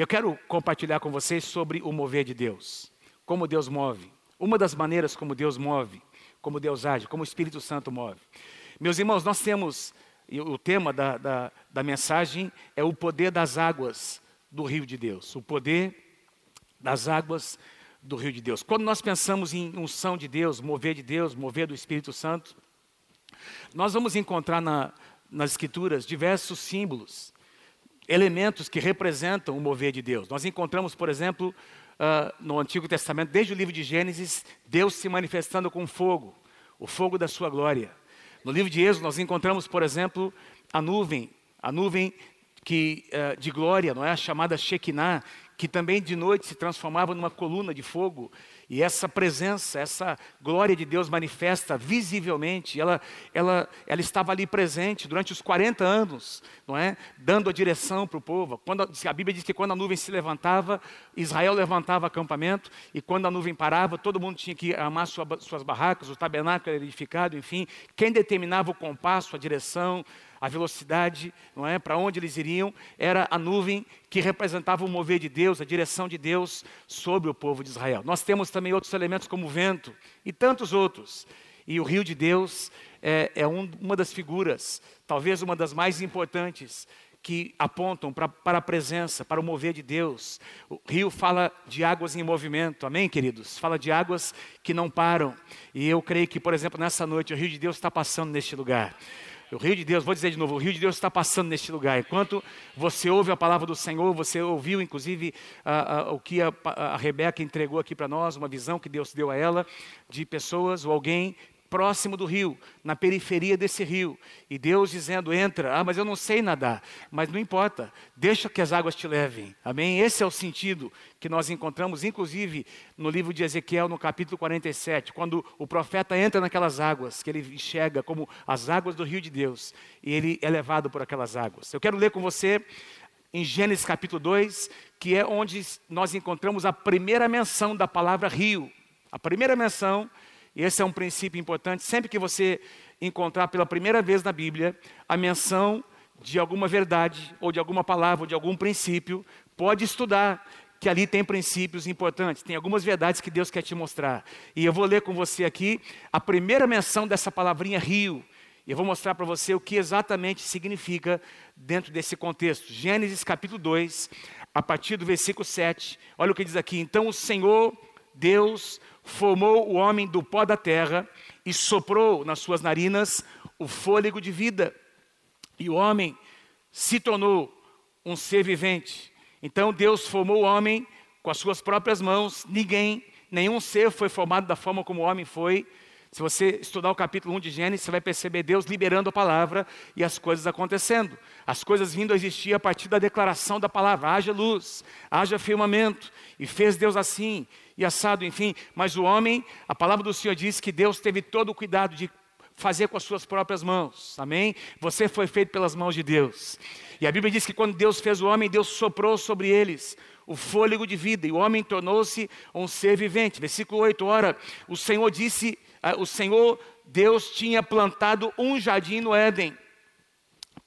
Eu quero compartilhar com vocês sobre o mover de Deus, como Deus move, uma das maneiras como Deus move, como Deus age, como o Espírito Santo move. Meus irmãos, nós temos, o tema da, da, da mensagem é o poder das águas do rio de Deus, o poder das águas do rio de Deus. Quando nós pensamos em unção de Deus, mover de Deus, mover do Espírito Santo, nós vamos encontrar na, nas Escrituras diversos símbolos, elementos que representam o mover de Deus. Nós encontramos, por exemplo, uh, no Antigo Testamento, desde o livro de Gênesis, Deus se manifestando com fogo, o fogo da sua glória. No livro de Êxodo, nós encontramos, por exemplo, a nuvem, a nuvem que, uh, de glória, não é? a chamada Shekinah, que também de noite se transformava numa coluna de fogo, e essa presença, essa glória de Deus manifesta visivelmente, ela, ela, ela estava ali presente durante os 40 anos, não é? Dando a direção para o povo. Quando, a Bíblia diz que quando a nuvem se levantava, Israel levantava acampamento, e quando a nuvem parava, todo mundo tinha que armar sua, suas barracas, o tabernáculo era edificado, enfim. Quem determinava o compasso, a direção, a velocidade, não é, para onde eles iriam, era a nuvem que representava o mover de Deus, a direção de Deus sobre o povo de Israel. Nós temos também outros elementos como o vento e tantos outros. E o rio de Deus é, é um, uma das figuras, talvez uma das mais importantes, que apontam pra, para a presença, para o mover de Deus. O rio fala de águas em movimento, amém, queridos? Fala de águas que não param. E eu creio que, por exemplo, nessa noite, o rio de Deus está passando neste lugar. O rio de Deus, vou dizer de novo, o rio de Deus está passando neste lugar. Enquanto você ouve a palavra do Senhor, você ouviu inclusive o que a, a Rebeca entregou aqui para nós, uma visão que Deus deu a ela de pessoas ou alguém próximo do rio, na periferia desse rio. E Deus dizendo: entra, ah, mas eu não sei nadar. Mas não importa, deixa que as águas te levem. Amém? Esse é o sentido que nós encontramos, inclusive no livro de Ezequiel, no capítulo 47, quando o profeta entra naquelas águas, que ele enxerga como as águas do rio de Deus, e ele é levado por aquelas águas. Eu quero ler com você em Gênesis capítulo 2, que é onde nós encontramos a primeira menção da palavra rio. A primeira menção esse é um princípio importante. Sempre que você encontrar pela primeira vez na Bíblia a menção de alguma verdade, ou de alguma palavra, ou de algum princípio, pode estudar, que ali tem princípios importantes, tem algumas verdades que Deus quer te mostrar. E eu vou ler com você aqui a primeira menção dessa palavrinha rio. E eu vou mostrar para você o que exatamente significa dentro desse contexto. Gênesis capítulo 2, a partir do versículo 7. Olha o que diz aqui: Então o Senhor, Deus, formou o homem do pó da terra e soprou nas suas narinas o fôlego de vida. E o homem se tornou um ser vivente. Então Deus formou o homem com as suas próprias mãos. Ninguém, nenhum ser foi formado da forma como o homem foi. Se você estudar o capítulo 1 de Gênesis, você vai perceber Deus liberando a palavra e as coisas acontecendo. As coisas vindo a existir a partir da declaração da palavra: haja luz, haja firmamento. E fez Deus assim e assado, enfim. Mas o homem, a palavra do Senhor diz que Deus teve todo o cuidado de fazer com as suas próprias mãos. Amém? Você foi feito pelas mãos de Deus. E a Bíblia diz que quando Deus fez o homem, Deus soprou sobre eles o fôlego de vida, e o homem tornou-se um ser vivente. Versículo 8, ora, o Senhor disse, uh, o Senhor Deus tinha plantado um jardim no Éden,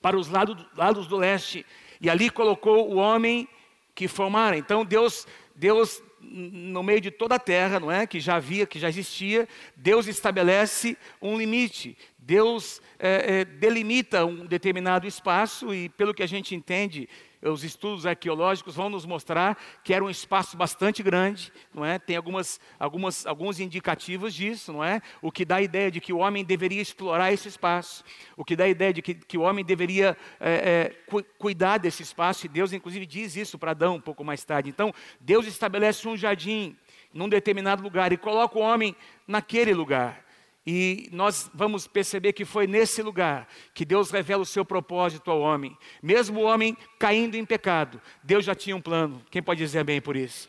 para os lados, lados do leste, e ali colocou o homem que formara. Então Deus, Deus no meio de toda a terra, não é? Que já havia, que já existia, Deus estabelece um limite. Deus é, é, delimita um determinado espaço e, pelo que a gente entende, os estudos arqueológicos vão nos mostrar que era um espaço bastante grande, não é? Tem algumas, algumas, alguns indicativos disso, não é? O que dá a ideia de que o homem deveria explorar esse espaço, o que dá a ideia de que, que o homem deveria é, é, cu cuidar desse espaço, e Deus, inclusive, diz isso para Adão um pouco mais tarde. Então, Deus estabelece um jardim num determinado lugar e coloca o homem naquele lugar. E nós vamos perceber que foi nesse lugar que Deus revela o seu propósito ao homem. Mesmo o homem caindo em pecado, Deus já tinha um plano. Quem pode dizer bem por isso?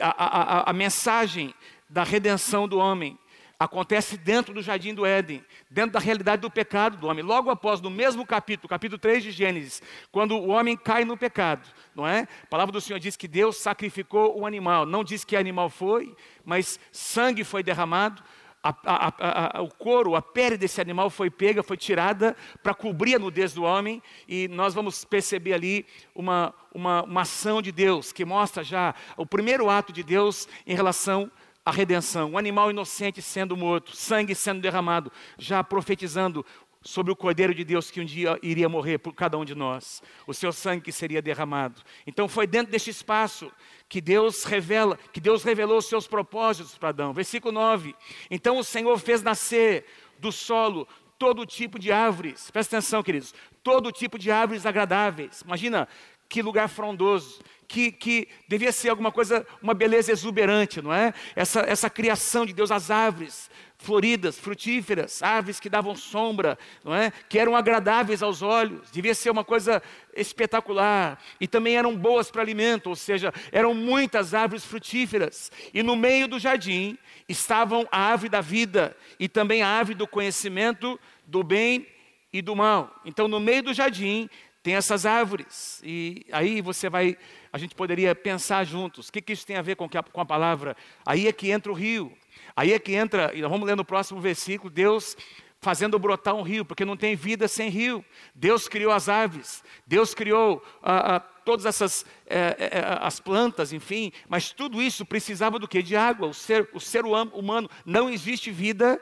A, a, a mensagem da redenção do homem acontece dentro do jardim do Éden, dentro da realidade do pecado do homem. Logo após, no mesmo capítulo, capítulo 3 de Gênesis, quando o homem cai no pecado, não é? A palavra do Senhor diz que Deus sacrificou o animal. Não diz que animal foi, mas sangue foi derramado a, a, a, o couro, a pele desse animal foi pega, foi tirada para cobrir a nudez do homem, e nós vamos perceber ali uma, uma, uma ação de Deus que mostra já o primeiro ato de Deus em relação à redenção. Um animal inocente sendo morto, sangue sendo derramado, já profetizando sobre o Cordeiro de Deus que um dia iria morrer por cada um de nós, o seu sangue que seria derramado. Então foi dentro deste espaço que Deus revela, que Deus revelou os seus propósitos para Adão. Versículo 9. Então o Senhor fez nascer do solo todo tipo de árvores. Presta atenção, queridos. Todo tipo de árvores agradáveis. Imagina que lugar frondoso, que, que devia ser alguma coisa, uma beleza exuberante, não é? Essa, essa criação de Deus, as árvores, floridas, frutíferas, árvores que davam sombra, não é? que eram agradáveis aos olhos, devia ser uma coisa espetacular, e também eram boas para alimento, ou seja, eram muitas árvores frutíferas, e no meio do jardim estavam a árvore da vida e também a árvore do conhecimento do bem e do mal. Então, no meio do jardim tem essas árvores, e aí você vai, a gente poderia pensar juntos, o que, que isso tem a ver com a, com a palavra? Aí é que entra o rio, Aí é que entra, e vamos ler no próximo versículo, Deus fazendo brotar um rio, porque não tem vida sem rio. Deus criou as aves, Deus criou ah, ah, todas essas eh, eh, eh, as plantas, enfim, mas tudo isso precisava do que? De água. O ser, o ser humano não existe vida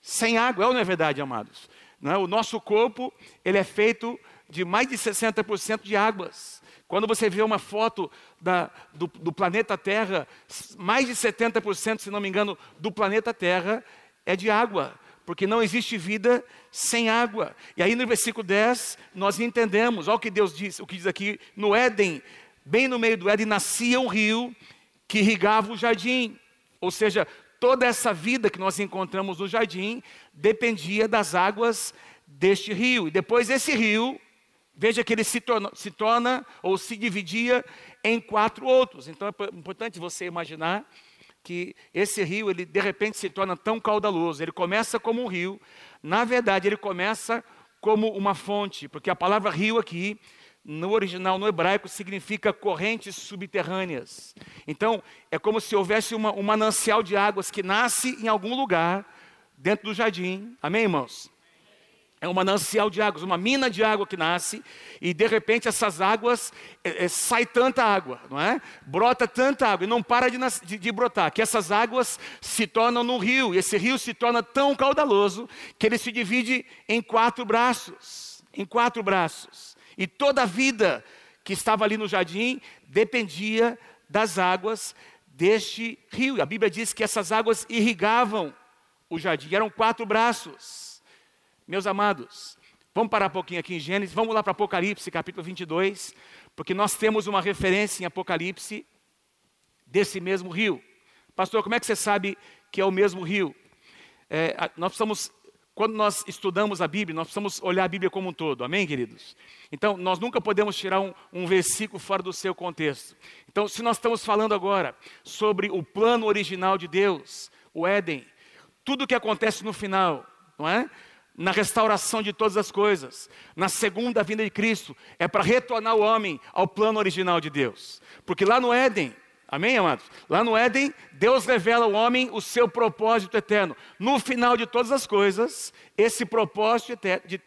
sem água, é ou não é verdade, amados? Não é? O nosso corpo ele é feito de mais de 60% de águas. Quando você vê uma foto da, do, do planeta Terra, mais de 70%, se não me engano, do planeta Terra é de água, porque não existe vida sem água. E aí no versículo 10, nós entendemos, olha o que Deus diz, o que diz aqui, no Éden, bem no meio do Éden, nascia um rio que irrigava o jardim. Ou seja, toda essa vida que nós encontramos no jardim dependia das águas deste rio. E depois esse rio Veja que ele se torna, se torna, ou se dividia em quatro outros. Então é importante você imaginar que esse rio, ele de repente se torna tão caudaloso. Ele começa como um rio, na verdade, ele começa como uma fonte, porque a palavra rio aqui, no original, no hebraico, significa correntes subterrâneas. Então, é como se houvesse uma, um manancial de águas que nasce em algum lugar dentro do jardim. Amém, irmãos? É um manancial de águas, uma mina de água que nasce, e de repente essas águas, é, é, sai tanta água, não é? Brota tanta água, e não para de, de, de, brotar, que essas águas se tornam num rio, e esse rio se torna tão caudaloso, que ele se divide em quatro braços, em quatro braços, e toda a vida que estava ali no jardim, dependia das águas deste rio, a Bíblia diz que essas águas irrigavam o jardim, eram quatro braços, meus amados, vamos parar um pouquinho aqui em Gênesis, vamos lá para Apocalipse, capítulo 22, porque nós temos uma referência em Apocalipse desse mesmo rio. Pastor, como é que você sabe que é o mesmo rio? É, nós precisamos, quando nós estudamos a Bíblia, nós precisamos olhar a Bíblia como um todo, amém, queridos? Então, nós nunca podemos tirar um, um versículo fora do seu contexto. Então, se nós estamos falando agora sobre o plano original de Deus, o Éden, tudo o que acontece no final, não é? Na restauração de todas as coisas, na segunda vinda de Cristo, é para retornar o homem ao plano original de Deus. Porque lá no Éden, amém, amados? Lá no Éden, Deus revela ao homem o seu propósito eterno. No final de todas as coisas, esse propósito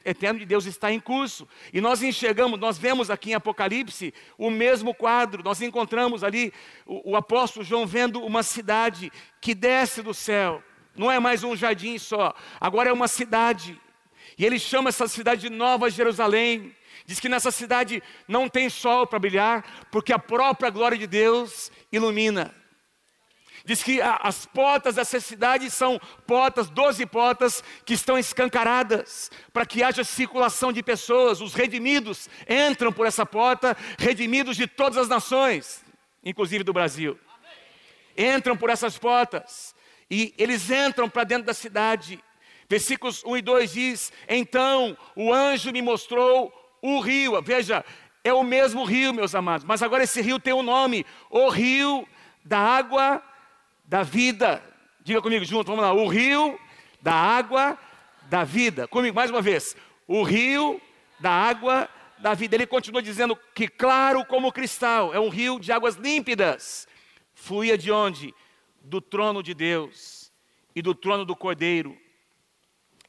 eterno de Deus está em curso. E nós enxergamos, nós vemos aqui em Apocalipse o mesmo quadro. Nós encontramos ali o, o apóstolo João vendo uma cidade que desce do céu não é mais um jardim só, agora é uma cidade. E ele chama essa cidade de Nova Jerusalém. Diz que nessa cidade não tem sol para brilhar, porque a própria glória de Deus ilumina. Diz que as portas dessa cidade são portas, doze portas, que estão escancaradas, para que haja circulação de pessoas. Os redimidos entram por essa porta, redimidos de todas as nações, inclusive do Brasil. Entram por essas portas. E eles entram para dentro da cidade. Versículos 1 e 2 diz: Então o anjo me mostrou o rio. Veja, é o mesmo rio, meus amados, mas agora esse rio tem um nome: o rio da água da vida. Diga comigo junto, vamos lá: o rio da água da vida. Comigo mais uma vez: o rio da água da vida. Ele continua dizendo que, claro como cristal, é um rio de águas límpidas. Fluía de onde? Do trono de Deus e do trono do cordeiro.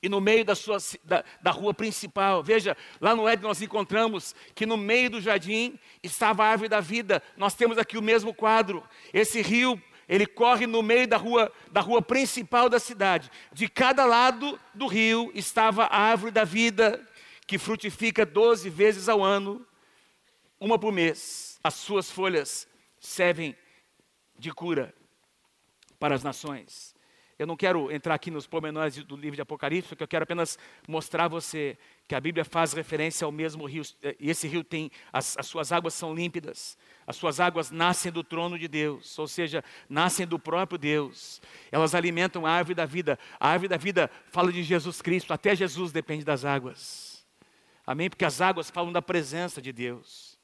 E no meio da, sua, da, da rua principal, veja, lá no Éden nós encontramos que no meio do jardim estava a árvore da vida. Nós temos aqui o mesmo quadro. Esse rio, ele corre no meio da rua, da rua principal da cidade. De cada lado do rio estava a árvore da vida, que frutifica 12 vezes ao ano, uma por mês. As suas folhas servem de cura para as nações. Eu não quero entrar aqui nos pormenores do livro de Apocalipse, porque eu quero apenas mostrar a você que a Bíblia faz referência ao mesmo rio, eh, e esse rio tem, as, as suas águas são límpidas, as suas águas nascem do trono de Deus, ou seja, nascem do próprio Deus. Elas alimentam a árvore da vida. A árvore da vida fala de Jesus Cristo, até Jesus depende das águas. Amém? Porque as águas falam da presença de Deus.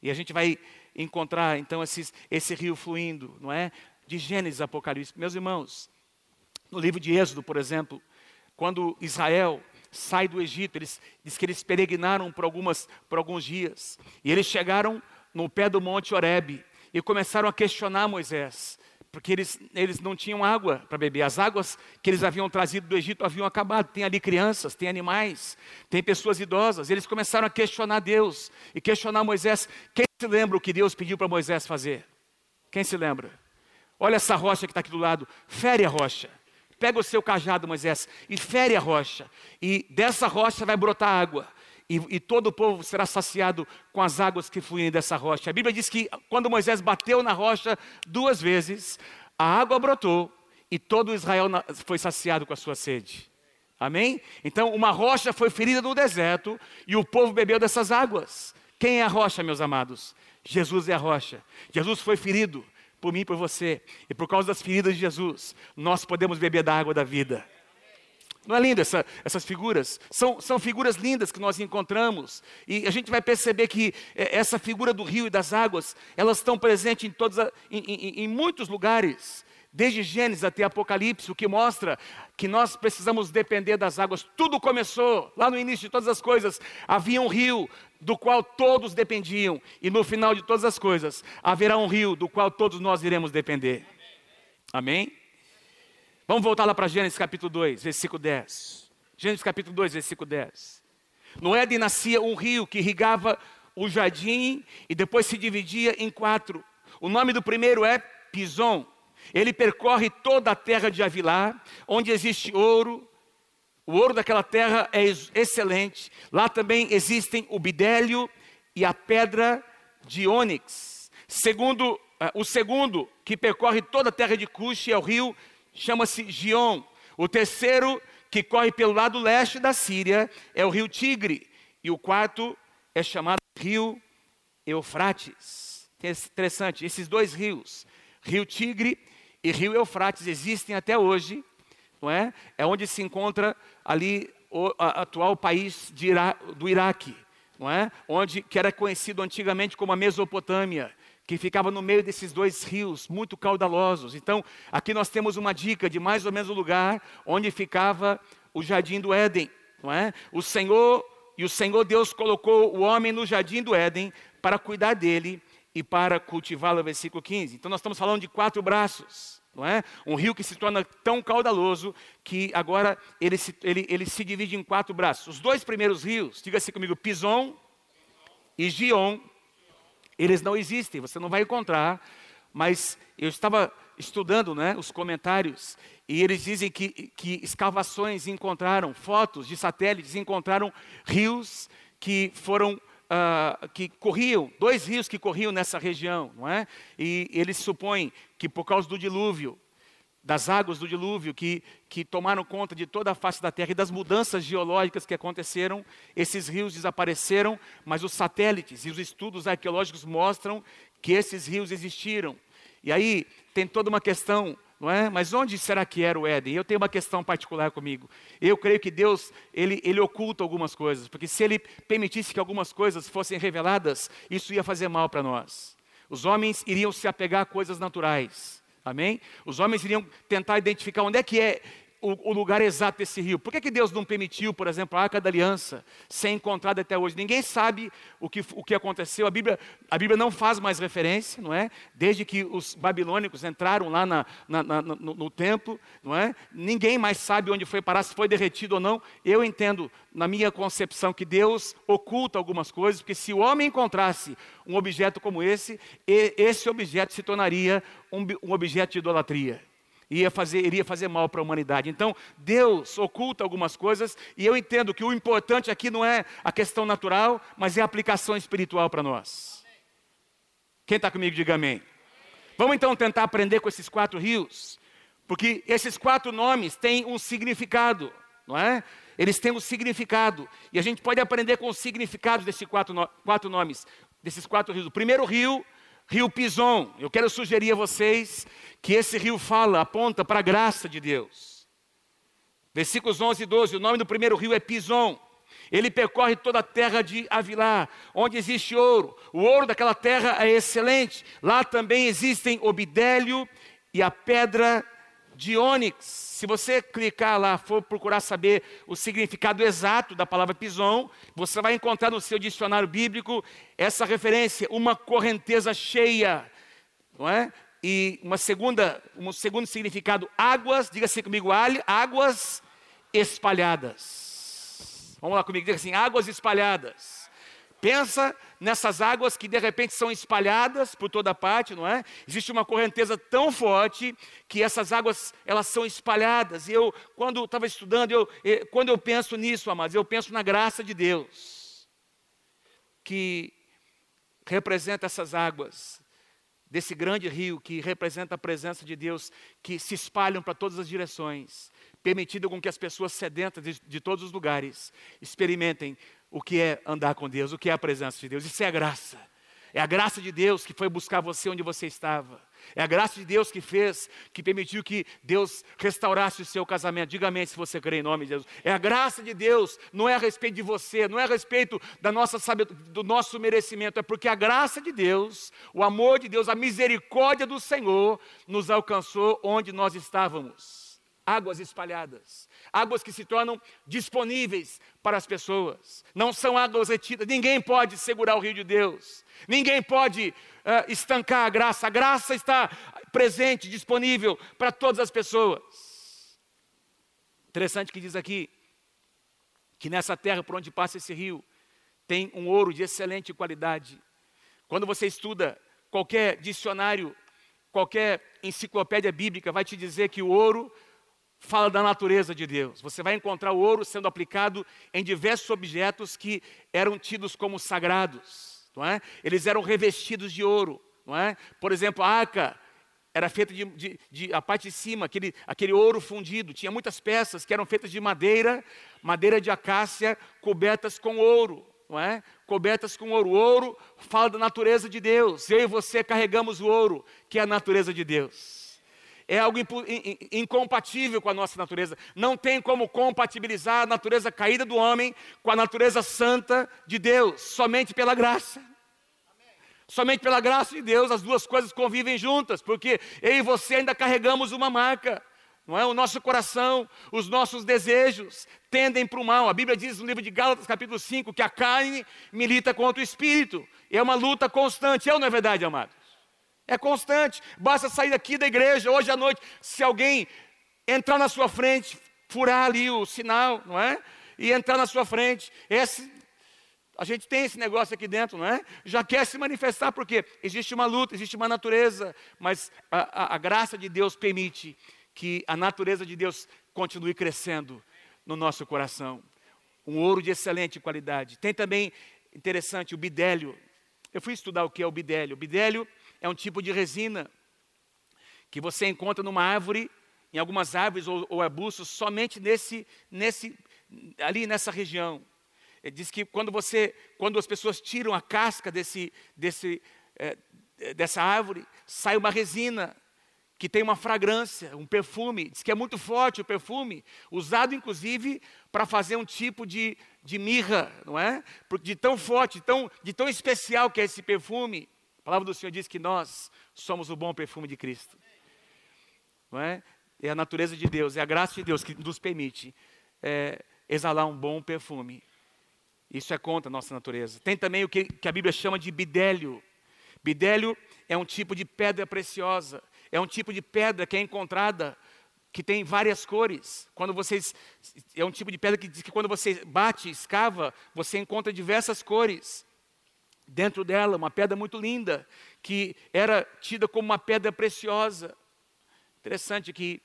E a gente vai encontrar então esses, esse rio fluindo, não é? De Gênesis Apocalipse. Meus irmãos, no livro de Êxodo, por exemplo, quando Israel sai do Egito, eles diz que eles peregrinaram por, algumas, por alguns dias. E eles chegaram no pé do monte Horebe e começaram a questionar Moisés, porque eles, eles não tinham água para beber. As águas que eles haviam trazido do Egito haviam acabado. Tem ali crianças, tem animais, tem pessoas idosas. Eles começaram a questionar Deus e questionar Moisés. Quem se lembra o que Deus pediu para Moisés fazer? Quem se lembra? Olha essa rocha que está aqui do lado, fere a rocha. Pega o seu cajado, Moisés, e fere a rocha, e dessa rocha vai brotar água. E, e, todo o povo será saciado com as águas que fluem dessa rocha. A Bíblia diz que quando Moisés bateu na rocha duas vezes, a água brotou e todo Israel foi saciado com a sua sede. Amém? Então, uma rocha foi ferida no deserto e o povo bebeu dessas águas. Quem é a rocha, meus amados? Jesus é a rocha. Jesus foi ferido por mim por você. E por causa das feridas de Jesus, nós podemos beber da água da vida. Não é lindo essa, essas figuras? São, são figuras lindas que nós encontramos. E a gente vai perceber que é, essa figura do rio e das águas, elas estão presentes em, todos, em, em, em muitos lugares. Desde Gênesis até Apocalipse, o que mostra que nós precisamos depender das águas. Tudo começou lá no início de todas as coisas. Havia um rio do qual todos dependiam, e no final de todas as coisas, haverá um rio do qual todos nós iremos depender. Amém? Vamos voltar lá para Gênesis capítulo 2, versículo 10. Gênesis capítulo 2, versículo 10. No Éden nascia um rio que irrigava o jardim e depois se dividia em quatro. O nome do primeiro é Pison. Ele percorre toda a terra de Avilá, onde existe ouro. O ouro daquela terra é excelente. Lá também existem o bidélio e a pedra de ônix. Segundo, uh, o segundo, que percorre toda a terra de Cush, é o rio, chama-se Gion. O terceiro, que corre pelo lado leste da Síria, é o rio Tigre. E o quarto é chamado rio Eufrates. Interessante, esses dois rios, rio Tigre e rio Eufrates existem até hoje, não é? É onde se encontra ali o a, atual país Ira, do Iraque, não é? Onde que era conhecido antigamente como a Mesopotâmia, que ficava no meio desses dois rios muito caudalosos. Então, aqui nós temos uma dica de mais ou menos o lugar onde ficava o jardim do Éden, não é? O Senhor e o Senhor Deus colocou o homem no jardim do Éden para cuidar dele e para cultivá-la, versículo 15. Então nós estamos falando de quatro braços, não é? Um rio que se torna tão caudaloso que agora ele se, ele, ele se divide em quatro braços. Os dois primeiros rios, diga-se comigo, Pison e Gion, eles não existem, você não vai encontrar, mas eu estava estudando né, os comentários e eles dizem que, que escavações encontraram, fotos de satélites encontraram rios que foram uh, que corriam, dois rios que corriam nessa região, não é? E eles supõem que por causa do dilúvio, das águas do dilúvio que, que tomaram conta de toda a face da terra e das mudanças geológicas que aconteceram, esses rios desapareceram, mas os satélites e os estudos arqueológicos mostram que esses rios existiram. E aí tem toda uma questão não é? Mas onde será que era o Éden? Eu tenho uma questão particular comigo. Eu creio que Deus, ele, ele oculta algumas coisas, porque se ele permitisse que algumas coisas fossem reveladas, isso ia fazer mal para nós. Os homens iriam se apegar a coisas naturais. Amém? Os homens iriam tentar identificar onde é que é o, o, lugar exato desse rio. Por que, que Deus não permitiu, por exemplo, a Arca da Aliança ser encontrada até hoje? Ninguém sabe o que, o que aconteceu. A Bíblia, a Bíblia não faz mais referência, não é? Desde que os babilônicos entraram lá na, na, na, no, no, templo, não é? Ninguém mais sabe onde foi parar, se foi derretido ou não. Eu entendo, na minha concepção, que Deus oculta algumas coisas, porque se o homem encontrasse um objeto como esse, esse objeto se tornaria um, um objeto de idolatria ia fazer, iria fazer mal para a humanidade. Então, Deus oculta algumas coisas e eu entendo que o importante aqui não é a questão natural, mas é a aplicação espiritual para nós. Quem está comigo, diga amém. Vamos então tentar aprender com esses quatro rios, porque esses quatro nomes têm um significado, não é? Eles têm um significado e a gente pode aprender com os significados desses quatro, no, quatro nomes, desses quatro rios. O primeiro rio Rio Pison. Eu quero sugerir a vocês que esse rio fala, aponta para a graça de Deus. Versículos 11 e 12. O nome do primeiro rio é Pison. Ele percorre toda a terra de Avilá, onde existe ouro. O ouro daquela terra é excelente. Lá também existem obidélio e a pedra de ônix. Se você clicar lá, for procurar saber o significado exato da palavra pison, você vai encontrar no seu dicionário bíblico essa referência, uma correnteza cheia, não é? E uma segunda, um segundo significado, águas, diga assim comigo, águas espalhadas. Vamos lá comigo, diga assim, águas espalhadas. Pensa nessas águas que de repente são espalhadas por toda parte, não é? Existe uma correnteza tão forte que essas águas elas são espalhadas. E eu, quando estava estudando, eu, quando eu penso nisso, amados, eu penso na graça de Deus, que representa essas águas desse grande rio que representa a presença de Deus, que se espalham para todas as direções, permitindo com que as pessoas sedentas de, de todos os lugares experimentem o que é andar com Deus, o que é a presença de Deus. Isso é a graça. É a graça de Deus que foi buscar você onde você estava. É a graça de Deus que fez, que permitiu que Deus restaurasse o seu casamento. Diga amém se você crê em nome de Jesus. É a graça de Deus, não é a respeito de você, não é a respeito da nossa do nosso merecimento, é porque a graça de Deus, o amor de Deus, a misericórdia do Senhor nos alcançou onde nós estávamos águas espalhadas, águas que se tornam disponíveis para as pessoas. Não são águas retidas, ninguém pode segurar o rio de Deus, ninguém pode uh, estancar a graça. A graça está presente, disponível para todas as pessoas. Interessante que diz aqui que nessa terra por onde passa esse rio tem um ouro de excelente qualidade. Quando você estuda qualquer dicionário, qualquer enciclopédia bíblica, vai te dizer que o ouro fala da natureza de Deus. Você vai encontrar o ouro sendo aplicado em diversos objetos que eram tidos como sagrados, não é? Eles eram revestidos de ouro, não é? Por exemplo, a arca era feita de, de, de, a parte de cima, aquele, aquele ouro fundido. Tinha muitas peças que eram feitas de madeira, madeira de acácia, cobertas com ouro, não é? Cobertas com ouro. O ouro fala da natureza de Deus. Eu e você carregamos o ouro, que é a natureza de Deus é algo incompatível com a nossa natureza. Não tem como compatibilizar a natureza caída do homem com a natureza santa de Deus, somente pela graça. Somente pela graça de Deus as duas coisas convivem juntas, porque eu e você ainda carregamos uma marca. Não é? O nosso coração, os nossos desejos tendem para o mal. A Bíblia diz no livro de Gálatas, capítulo 5, que a carne milita contra o espírito. É uma luta constante. É ou não é verdade, amado? É constante. Basta sair daqui da igreja hoje à noite. Se alguém entrar na sua frente, furar ali o sinal, não é? E entrar na sua frente. Esse, a gente tem esse negócio aqui dentro, não é? Já quer se manifestar, porque existe uma luta, existe uma natureza, mas a, a, a graça de Deus permite que a natureza de Deus continue crescendo no nosso coração. Um ouro de excelente qualidade. Tem também, interessante, o bidélio. Eu fui estudar o que é o bidélio. O bidélio é um tipo de resina que você encontra numa árvore, em algumas árvores ou, ou arbustos, somente nesse, nesse, ali nessa região. Ele diz que quando você, quando as pessoas tiram a casca desse, desse, é, dessa árvore, sai uma resina que tem uma fragrância, um perfume. Diz que é muito forte o perfume, usado inclusive para fazer um tipo de, de mirra, não é? De tão forte, tão, de tão especial que é esse perfume. A palavra do Senhor diz que nós somos o bom perfume de Cristo. Não é? é a natureza de Deus, é a graça de Deus que nos permite é, exalar um bom perfume. Isso é contra a nossa natureza. Tem também o que, que a Bíblia chama de bidélio. Bidélio é um tipo de pedra preciosa, é um tipo de pedra que é encontrada que tem várias cores. Quando vocês é um tipo de pedra que diz que quando você bate, escava, você encontra diversas cores dentro dela, uma pedra muito linda, que era tida como uma pedra preciosa. Interessante que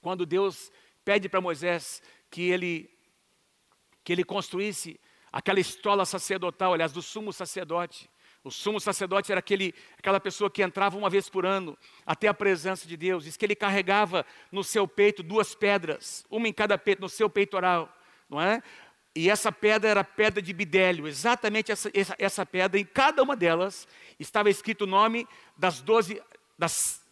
quando Deus pede para Moisés que ele que ele construísse aquela estola sacerdotal, aliás, do sumo sacerdote. O sumo sacerdote era aquele, aquela pessoa que entrava uma vez por ano até a presença de Deus. Diz que ele carregava no seu peito duas pedras, uma em cada peito, no seu peitoral, não é? E essa pedra era pedra de bidélio, exatamente essa, essa, essa pedra, em cada uma delas estava escrito o nome das doze, das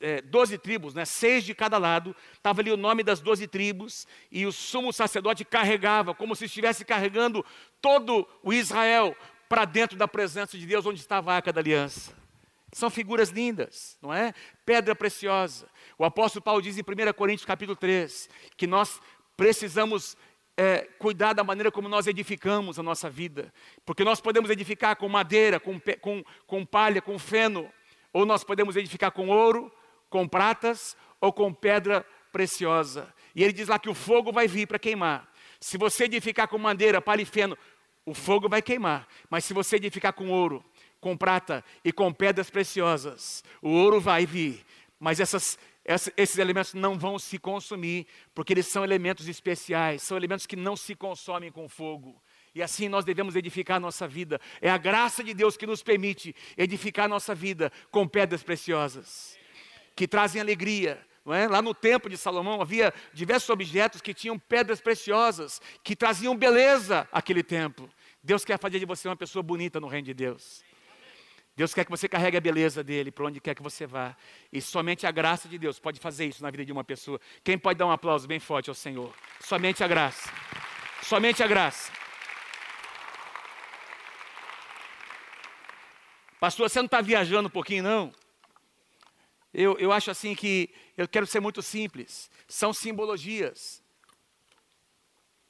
é, doze tribos, né, seis de cada lado, estava ali o nome das doze tribos, e o sumo sacerdote carregava, como se estivesse carregando todo o Israel para dentro da presença de Deus, onde estava a arca da aliança. São figuras lindas, não é? Pedra preciosa. O apóstolo Paulo diz em 1 Coríntios capítulo 3, que nós precisamos é, cuidar da maneira como nós edificamos a nossa vida, porque nós podemos edificar com madeira, com, com, com palha, com feno, ou nós podemos edificar com ouro, com pratas ou com pedra preciosa. E ele diz lá que o fogo vai vir para queimar. Se você edificar com madeira, palha e feno, o fogo vai queimar. Mas se você edificar com ouro, com prata e com pedras preciosas, o ouro vai vir. Mas essas, esses elementos não vão se consumir, porque eles são elementos especiais, são elementos que não se consomem com fogo. E assim nós devemos edificar nossa vida. É a graça de Deus que nos permite edificar nossa vida com pedras preciosas, que trazem alegria. É? Lá no templo de Salomão havia diversos objetos que tinham pedras preciosas, que traziam beleza àquele templo. Deus quer fazer de você uma pessoa bonita no reino de Deus. Deus quer que você carregue a beleza dele para onde quer que você vá. E somente a graça de Deus pode fazer isso na vida de uma pessoa. Quem pode dar um aplauso bem forte ao Senhor? Somente a graça. Somente a graça. Pastor, você não está viajando um pouquinho, não? Eu, eu acho assim que eu quero ser muito simples. São simbologias.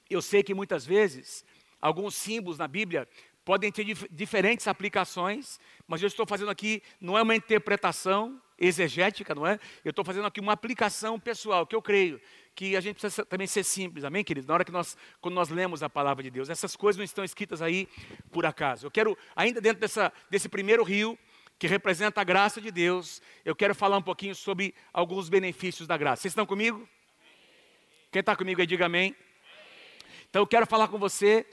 Eu sei que muitas vezes alguns símbolos na Bíblia podem ter dif diferentes aplicações, mas eu estou fazendo aqui, não é uma interpretação exegética, não é? Eu estou fazendo aqui uma aplicação pessoal, que eu creio que a gente precisa também ser simples, amém, queridos? Na hora que nós, quando nós lemos a palavra de Deus, essas coisas não estão escritas aí por acaso. Eu quero, ainda dentro dessa, desse primeiro rio, que representa a graça de Deus, eu quero falar um pouquinho sobre alguns benefícios da graça. Vocês estão comigo? Quem está comigo aí, diga amém. Então eu quero falar com você,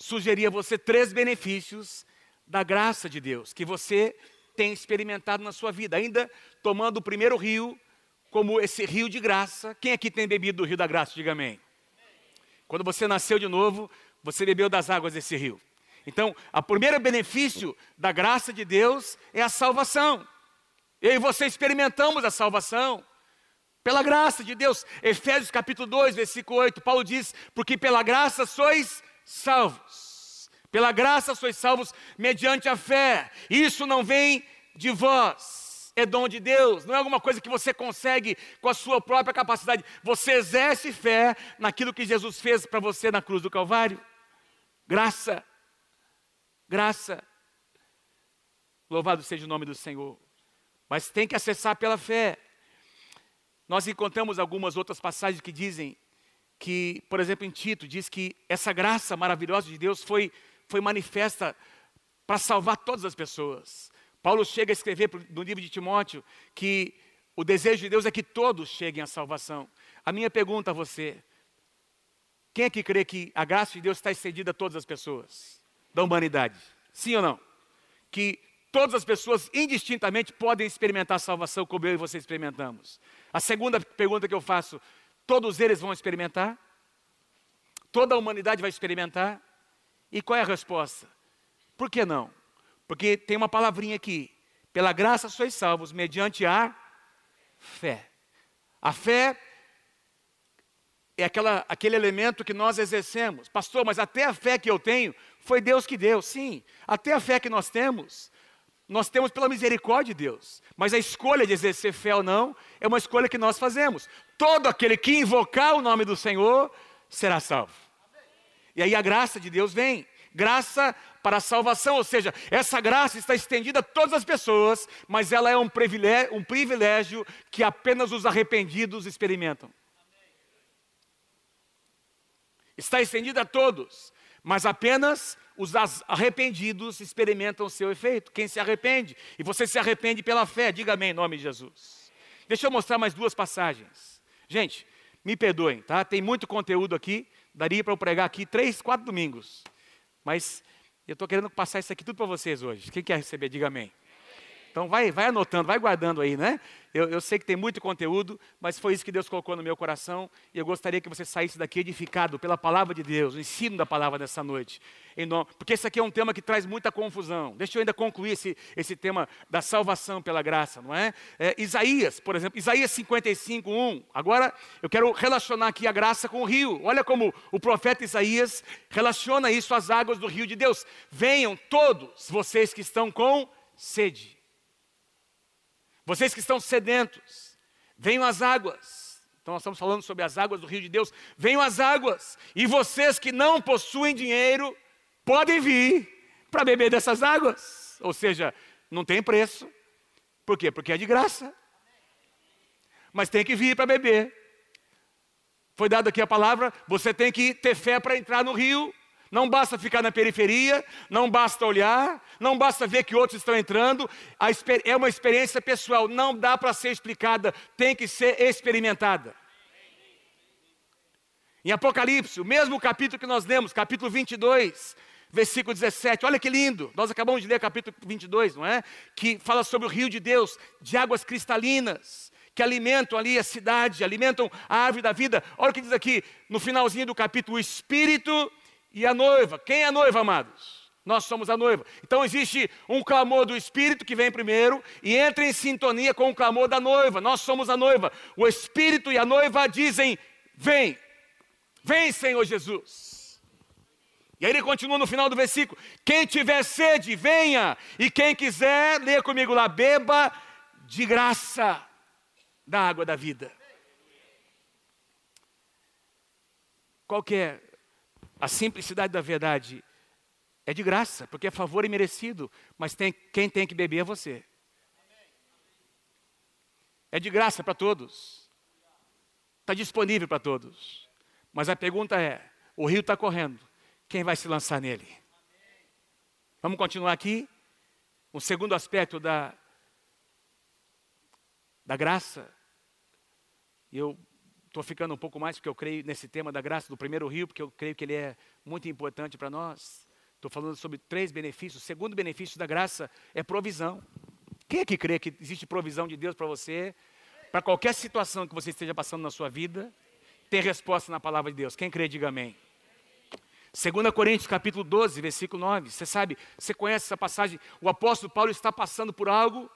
sugerir a você três benefícios da graça de Deus, que você tem experimentado na sua vida, ainda tomando o primeiro rio como esse rio de graça. Quem aqui tem bebido do rio da graça? Diga amém. Quando você nasceu de novo, você bebeu das águas desse rio. Então, o primeiro benefício da graça de Deus é a salvação. Eu e você experimentamos a salvação pela graça de Deus. Efésios capítulo 2, versículo 8, Paulo diz: Porque pela graça sois salvos. Pela graça sois salvos mediante a fé. Isso não vem de vós é dom de Deus, não é alguma coisa que você consegue com a sua própria capacidade. Você exerce fé naquilo que Jesus fez para você na cruz do Calvário. Graça, graça. Louvado seja o nome do Senhor. Mas tem que acessar pela fé. Nós encontramos algumas outras passagens que dizem que, por exemplo, em Tito, diz que essa graça maravilhosa de Deus foi, foi manifesta para salvar todas as pessoas. Paulo chega a escrever no livro de Timóteo que o desejo de Deus é que todos cheguem à salvação. A minha pergunta a você: quem é que crê que a graça de Deus está estendida a todas as pessoas da humanidade? Sim ou não? Que todas as pessoas indistintamente podem experimentar a salvação como eu e você experimentamos. A segunda pergunta que eu faço: todos eles vão experimentar? Toda a humanidade vai experimentar? E qual é a resposta? Por que não? Porque tem uma palavrinha aqui. Pela graça sois salvos, mediante a fé. A fé é aquela, aquele elemento que nós exercemos. Pastor, mas até a fé que eu tenho foi Deus que deu. Sim, até a fé que nós temos, nós temos pela misericórdia de Deus. Mas a escolha de exercer fé ou não é uma escolha que nós fazemos. Todo aquele que invocar o nome do Senhor será salvo. E aí a graça de Deus vem. Graça para a salvação, ou seja, essa graça está estendida a todas as pessoas, mas ela é um privilégio, um privilégio que apenas os arrependidos experimentam. Está estendida a todos, mas apenas os arrependidos experimentam o seu efeito. Quem se arrepende, e você se arrepende pela fé, diga amém em nome de Jesus. Deixa eu mostrar mais duas passagens. Gente, me perdoem, tá? Tem muito conteúdo aqui, daria para eu pregar aqui três, quatro domingos. Mas eu estou querendo passar isso aqui tudo para vocês hoje. Quem quer receber, diga amém. Então vai, vai anotando, vai guardando aí, né? Eu, eu, sei que tem muito conteúdo, mas foi isso que Deus colocou no meu coração e eu gostaria que você saísse daqui edificado pela palavra de Deus, o ensino da palavra dessa noite. Nome, porque esse aqui é um tema que traz muita confusão. Deixa eu ainda concluir esse, esse tema da salvação pela graça, não é? é? Isaías, por exemplo, Isaías 55, 1. Agora eu quero relacionar aqui a graça com o rio. Olha como o profeta Isaías relaciona isso às águas do rio de Deus. Venham todos vocês que estão com sede. Vocês que estão sedentos, venham as águas. Então nós estamos falando sobre as águas do rio de Deus. Venham as águas. E vocês que não possuem dinheiro, podem vir para beber dessas águas. Ou seja, não tem preço. Por quê? Porque é de graça. Mas tem que vir para beber. Foi dado aqui a palavra, você tem que ter fé para entrar no rio. Não basta ficar na periferia, não basta olhar, não basta ver que outros estão entrando, é uma experiência pessoal, não dá para ser explicada, tem que ser experimentada. Em Apocalipse, o mesmo capítulo que nós lemos, capítulo 22, versículo 17, olha que lindo, nós acabamos de ler capítulo 22, não é? Que fala sobre o rio de Deus, de águas cristalinas, que alimentam ali a cidade, alimentam a árvore da vida. Olha o que diz aqui, no finalzinho do capítulo: o Espírito e a noiva. Quem é a noiva, amados? Nós somos a noiva. Então existe um clamor do Espírito que vem primeiro e entra em sintonia com o clamor da noiva. Nós somos a noiva. O Espírito e a noiva dizem: Vem, vem, Senhor Jesus. E aí ele continua no final do versículo: Quem tiver sede, venha. E quem quiser, lê comigo lá, beba de graça da água da vida. Qual que é a simplicidade da verdade é de graça, porque é favor imerecido, mas tem, quem tem que beber é você. É de graça para todos. Está disponível para todos. Mas a pergunta é: o rio está correndo, quem vai se lançar nele? Vamos continuar aqui? Um segundo aspecto da, da graça. Eu Estou ficando um pouco mais porque eu creio nesse tema da graça do primeiro rio, porque eu creio que ele é muito importante para nós. Estou falando sobre três benefícios. O segundo benefício da graça é provisão. Quem é que crê que existe provisão de Deus para você? Para qualquer situação que você esteja passando na sua vida, tem resposta na palavra de Deus. Quem crê, diga amém. 2 Coríntios capítulo 12, versículo 9. Você sabe, você conhece essa passagem? O apóstolo Paulo está passando por algo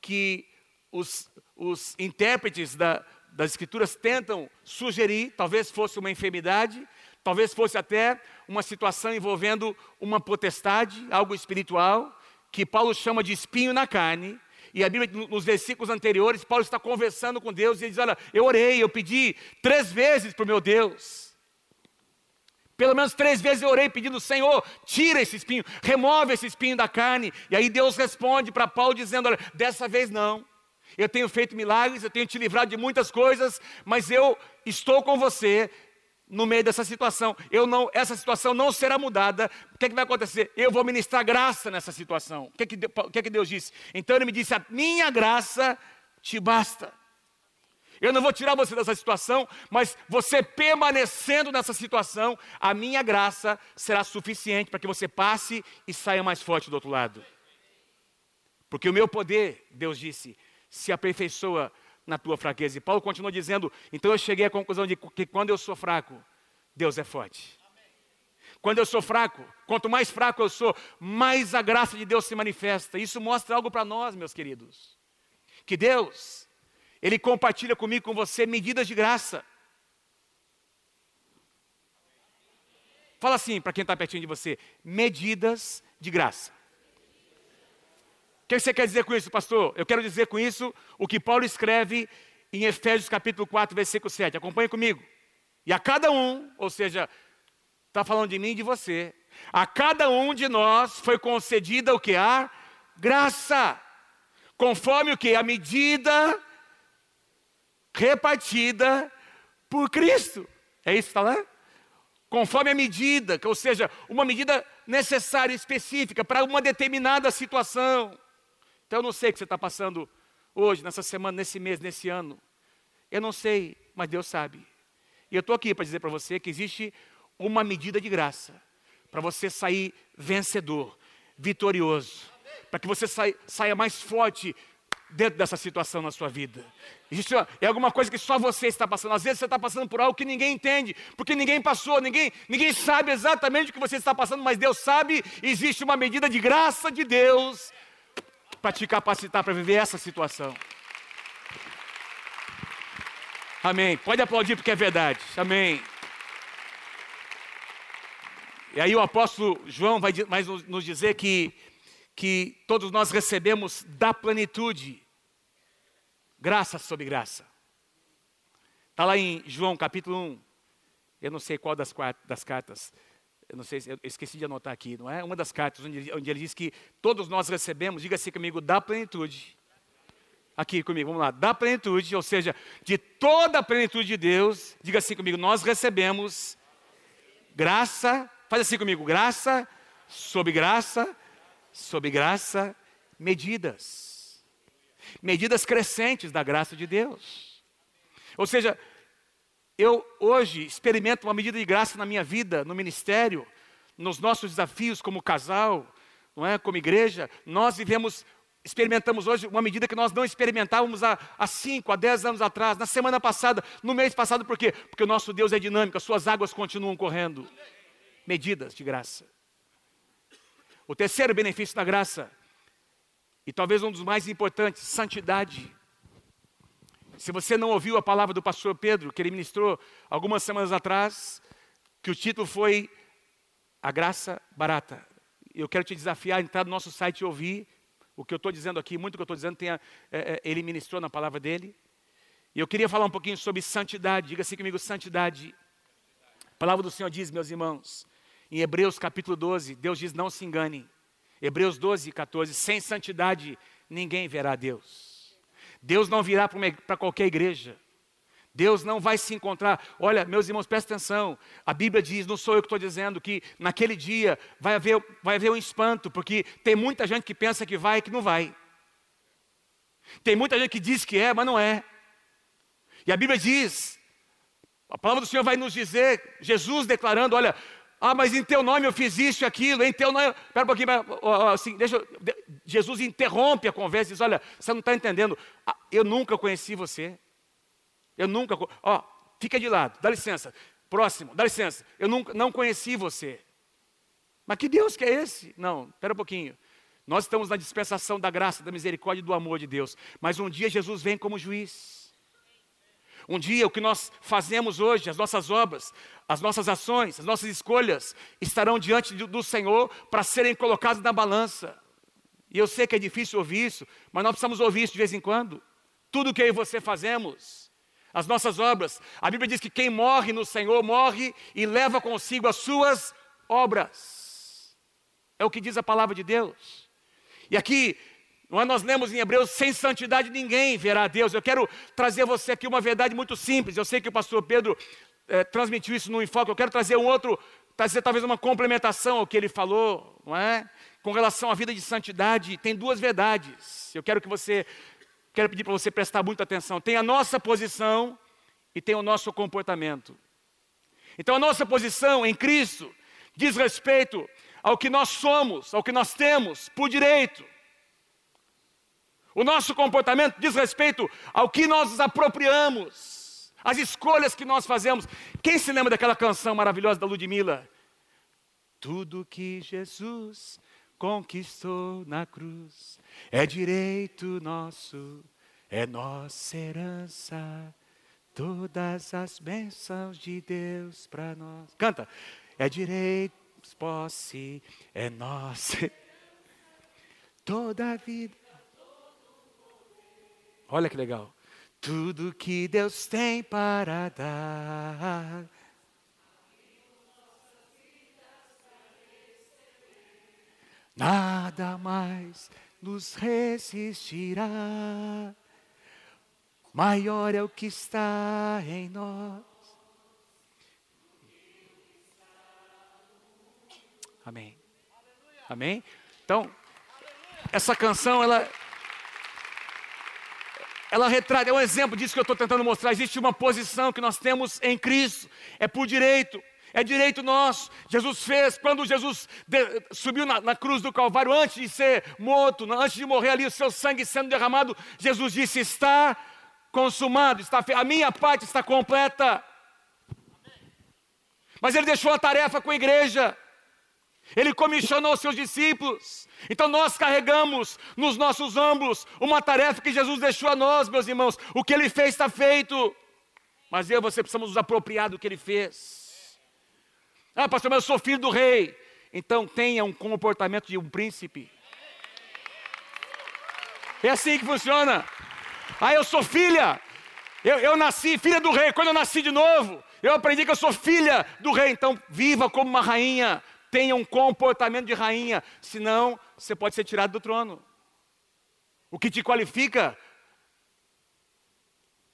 que os, os intérpretes da, das Escrituras tentam sugerir, talvez fosse uma enfermidade, talvez fosse até uma situação envolvendo uma potestade, algo espiritual, que Paulo chama de espinho na carne. E a Bíblia, nos versículos anteriores, Paulo está conversando com Deus e ele diz: Olha, eu orei, eu pedi três vezes para o meu Deus. Pelo menos três vezes eu orei pedindo, Senhor, tira esse espinho, remove esse espinho da carne. E aí Deus responde para Paulo dizendo: Olha, dessa vez não. Eu tenho feito milagres, eu tenho te livrado de muitas coisas, mas eu estou com você no meio dessa situação. Eu não, essa situação não será mudada. O que, é que vai acontecer? Eu vou ministrar graça nessa situação. O que, é que, o que, é que Deus disse? Então ele me disse: a minha graça te basta. Eu não vou tirar você dessa situação, mas você permanecendo nessa situação, a minha graça será suficiente para que você passe e saia mais forte do outro lado. Porque o meu poder, Deus disse, se aperfeiçoa na tua fraqueza. E Paulo continua dizendo: então eu cheguei à conclusão de que quando eu sou fraco, Deus é forte. Quando eu sou fraco, quanto mais fraco eu sou, mais a graça de Deus se manifesta. Isso mostra algo para nós, meus queridos. Que Deus, Ele compartilha comigo, com você, medidas de graça. Fala assim para quem está pertinho de você: medidas de graça. Que você quer dizer com isso, pastor? Eu quero dizer com isso o que Paulo escreve em Efésios capítulo 4, versículo 7. Acompanhe comigo. E a cada um, ou seja, está falando de mim e de você, a cada um de nós foi concedida o que? A graça. Conforme o que? A medida repartida por Cristo. É isso que está lá? Conforme a medida, ou seja, uma medida necessária, específica, para uma determinada situação. Então eu não sei o que você está passando hoje, nessa semana, nesse mês, nesse ano. Eu não sei, mas Deus sabe. E eu estou aqui para dizer para você que existe uma medida de graça para você sair vencedor, vitorioso, para que você saia, saia mais forte dentro dessa situação na sua vida. Existe, é alguma coisa que só você está passando. Às vezes você está passando por algo que ninguém entende, porque ninguém passou, ninguém, ninguém sabe exatamente o que você está passando, mas Deus sabe, existe uma medida de graça de Deus para te capacitar para viver essa situação. Amém. Pode aplaudir porque é verdade. Amém. E aí o apóstolo João vai mais nos dizer que, que todos nós recebemos da plenitude, graça sobre graça. Está lá em João capítulo 1, eu não sei qual das, das cartas, eu não sei, eu esqueci de anotar aqui, não é? Uma das cartas onde, onde ele diz que todos nós recebemos, diga assim comigo, da plenitude. Aqui comigo, vamos lá, da plenitude, ou seja, de toda a plenitude de Deus, diga assim comigo, nós recebemos graça Faz assim comigo: graça, sob graça, sob graça, medidas. Medidas crescentes da graça de Deus. Ou seja, eu hoje experimento uma medida de graça na minha vida, no ministério, nos nossos desafios como casal, não é? Como igreja, nós vivemos experimentamos hoje uma medida que nós não experimentávamos há, há cinco, há dez anos atrás, na semana passada, no mês passado, por quê? Porque o nosso Deus é dinâmico, as suas águas continuam correndo medidas de graça. O terceiro benefício da graça, e talvez um dos mais importantes, santidade. Se você não ouviu a palavra do pastor Pedro, que ele ministrou algumas semanas atrás, que o título foi A Graça Barata. Eu quero te desafiar a entrar no nosso site e ouvir o que eu estou dizendo aqui, muito do que eu estou dizendo, tenha, é, é, ele ministrou na palavra dele. E eu queria falar um pouquinho sobre santidade, diga assim comigo, santidade. A palavra do Senhor diz, meus irmãos, em Hebreus capítulo 12, Deus diz: não se engane. Hebreus 12, 14: sem santidade ninguém verá Deus. Deus não virá para qualquer igreja. Deus não vai se encontrar. Olha, meus irmãos, presta atenção. A Bíblia diz, não sou eu que estou dizendo, que naquele dia vai haver, vai haver um espanto, porque tem muita gente que pensa que vai e que não vai. Tem muita gente que diz que é, mas não é. E a Bíblia diz, a palavra do Senhor vai nos dizer, Jesus declarando: olha, ah, mas em teu nome eu fiz isso e aquilo, em teu nome. Espera um pouquinho, assim, deixa. Jesus interrompe a conversa e diz: Olha, você não está entendendo. Ah, eu nunca conheci você. Eu nunca. Ó, fica de lado, dá licença. Próximo, dá licença. Eu nunca, não conheci você. Mas que Deus que é esse? Não, espera um pouquinho. Nós estamos na dispensação da graça, da misericórdia e do amor de Deus. Mas um dia Jesus vem como juiz. Um dia, o que nós fazemos hoje, as nossas obras, as nossas ações, as nossas escolhas, estarão diante do Senhor para serem colocadas na balança. E eu sei que é difícil ouvir isso, mas nós precisamos ouvir isso de vez em quando. Tudo que eu e você fazemos, as nossas obras, a Bíblia diz que quem morre no Senhor morre e leva consigo as suas obras. É o que diz a palavra de Deus. E aqui não é? Nós lemos em Hebreus, sem santidade ninguém verá a Deus. Eu quero trazer a você aqui uma verdade muito simples. Eu sei que o pastor Pedro é, transmitiu isso no enfoque. Eu quero trazer um outro, trazer talvez uma complementação ao que ele falou, não é? Com relação à vida de santidade, tem duas verdades. Eu quero que você, quero pedir para você prestar muita atenção. Tem a nossa posição e tem o nosso comportamento. Então a nossa posição em Cristo diz respeito ao que nós somos, ao que nós temos por direito. O nosso comportamento diz respeito ao que nós nos apropriamos, as escolhas que nós fazemos. Quem se lembra daquela canção maravilhosa da Ludmilla? Tudo que Jesus conquistou na cruz é direito nosso, é nossa herança. Todas as bênçãos de Deus para nós. Canta. É direito, posse, é nossa toda a vida. Olha que legal. Tudo que Deus tem para dar. Nada mais nos resistirá. Maior é o que está em nós. Amém. Amém? Então, essa canção, ela. Ela retrata, é um exemplo disso que eu estou tentando mostrar. Existe uma posição que nós temos em Cristo, é por direito, é direito nosso. Jesus fez, quando Jesus de, subiu na, na, cruz do Calvário, antes de ser morto, antes de morrer ali, o seu sangue sendo derramado, Jesus disse: Está consumado, está a minha parte está completa. Mas ele deixou a tarefa com a igreja. Ele comissionou seus discípulos. Então nós carregamos nos nossos ombros uma tarefa que Jesus deixou a nós, meus irmãos. O que ele fez está feito. Mas eu e você precisamos nos apropriar do que ele fez. Ah, pastor, mas eu sou filho do rei. Então tenha um comportamento de um príncipe. É assim que funciona. Ah, eu sou filha. Eu, eu nasci filha do rei. Quando eu nasci de novo, eu aprendi que eu sou filha do rei. Então viva como uma rainha tenha um comportamento de rainha, senão você pode ser tirado do trono. O que te qualifica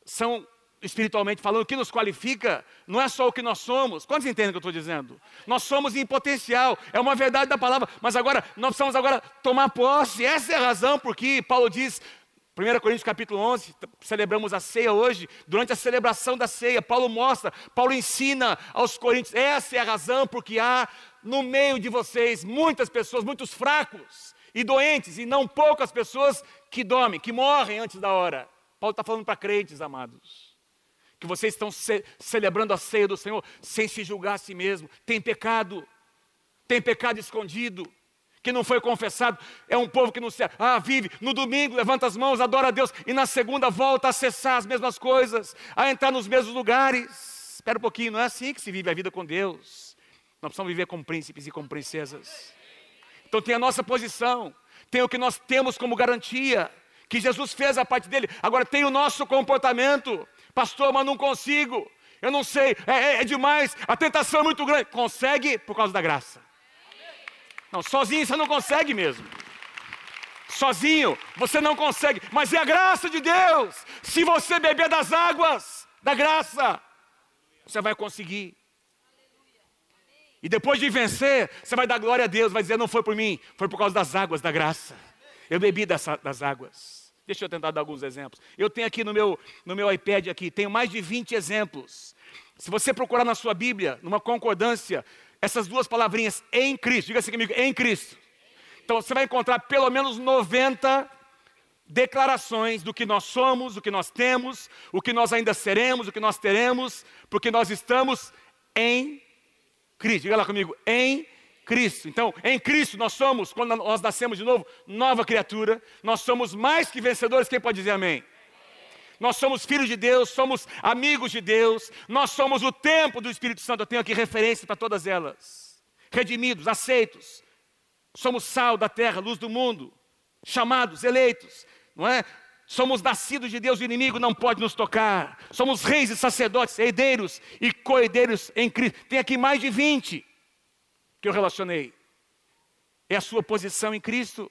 são, espiritualmente falando, o que nos qualifica não é só o que nós somos. Quantos entendem o que eu estou dizendo? Nós somos em potencial, é uma verdade da palavra, mas agora nós precisamos agora tomar posse. Essa é a razão por que Paulo diz 1 Coríntios capítulo 11, celebramos a ceia hoje. Durante a celebração da ceia, Paulo mostra, Paulo ensina aos coríntios, essa é a razão porque há no meio de vocês muitas pessoas, muitos fracos e doentes, e não poucas pessoas que dormem, que morrem antes da hora. Paulo está falando para crentes, amados, que vocês estão ce celebrando a ceia do Senhor sem se julgar a si mesmo. Tem pecado, tem pecado escondido, que não foi confessado, é um povo que não se. Ah, vive no domingo, levanta as mãos, adora a Deus, e na segunda volta a acessar as mesmas coisas, a entrar nos mesmos lugares. Espera um pouquinho, não é assim que se vive a vida com Deus. Nós precisamos viver como príncipes e como princesas. Então tem a nossa posição, tem o que nós temos como garantia, que Jesus fez a parte dele. Agora tem o nosso comportamento. Pastor, mas não consigo. Eu não sei, é, é, é demais, a tentação é muito grande. Consegue por causa da graça. Não, sozinho você não consegue mesmo. Sozinho você não consegue, mas é a graça de Deus. Se você beber das águas da graça, você vai conseguir. E depois de vencer, você vai dar glória a Deus, vai dizer: não foi por mim, foi por causa das águas da graça. Eu bebi dessa, das águas. Deixa eu tentar dar alguns exemplos. Eu tenho aqui no meu, no meu iPad aqui, tenho mais de 20 exemplos. Se você procurar na sua Bíblia, numa concordância, essas duas palavrinhas em Cristo, diga assim comigo, em Cristo. Então você vai encontrar pelo menos 90 declarações do que nós somos, do que nós temos, o que nós ainda seremos, o que nós teremos, porque nós estamos em Cristo. Diga lá comigo, em Cristo. Então, em Cristo nós somos, quando nós nascemos de novo, nova criatura. Nós somos mais que vencedores. Quem pode dizer amém? Nós somos filhos de Deus, somos amigos de Deus, nós somos o templo do Espírito Santo. Eu tenho aqui referência para todas elas. Redimidos, aceitos. Somos sal da terra, luz do mundo, chamados, eleitos, não é? Somos nascidos de Deus, o inimigo não pode nos tocar. Somos reis e sacerdotes, herdeiros e coerdeiros em Cristo. Tem aqui mais de 20 que eu relacionei. É a sua posição em Cristo.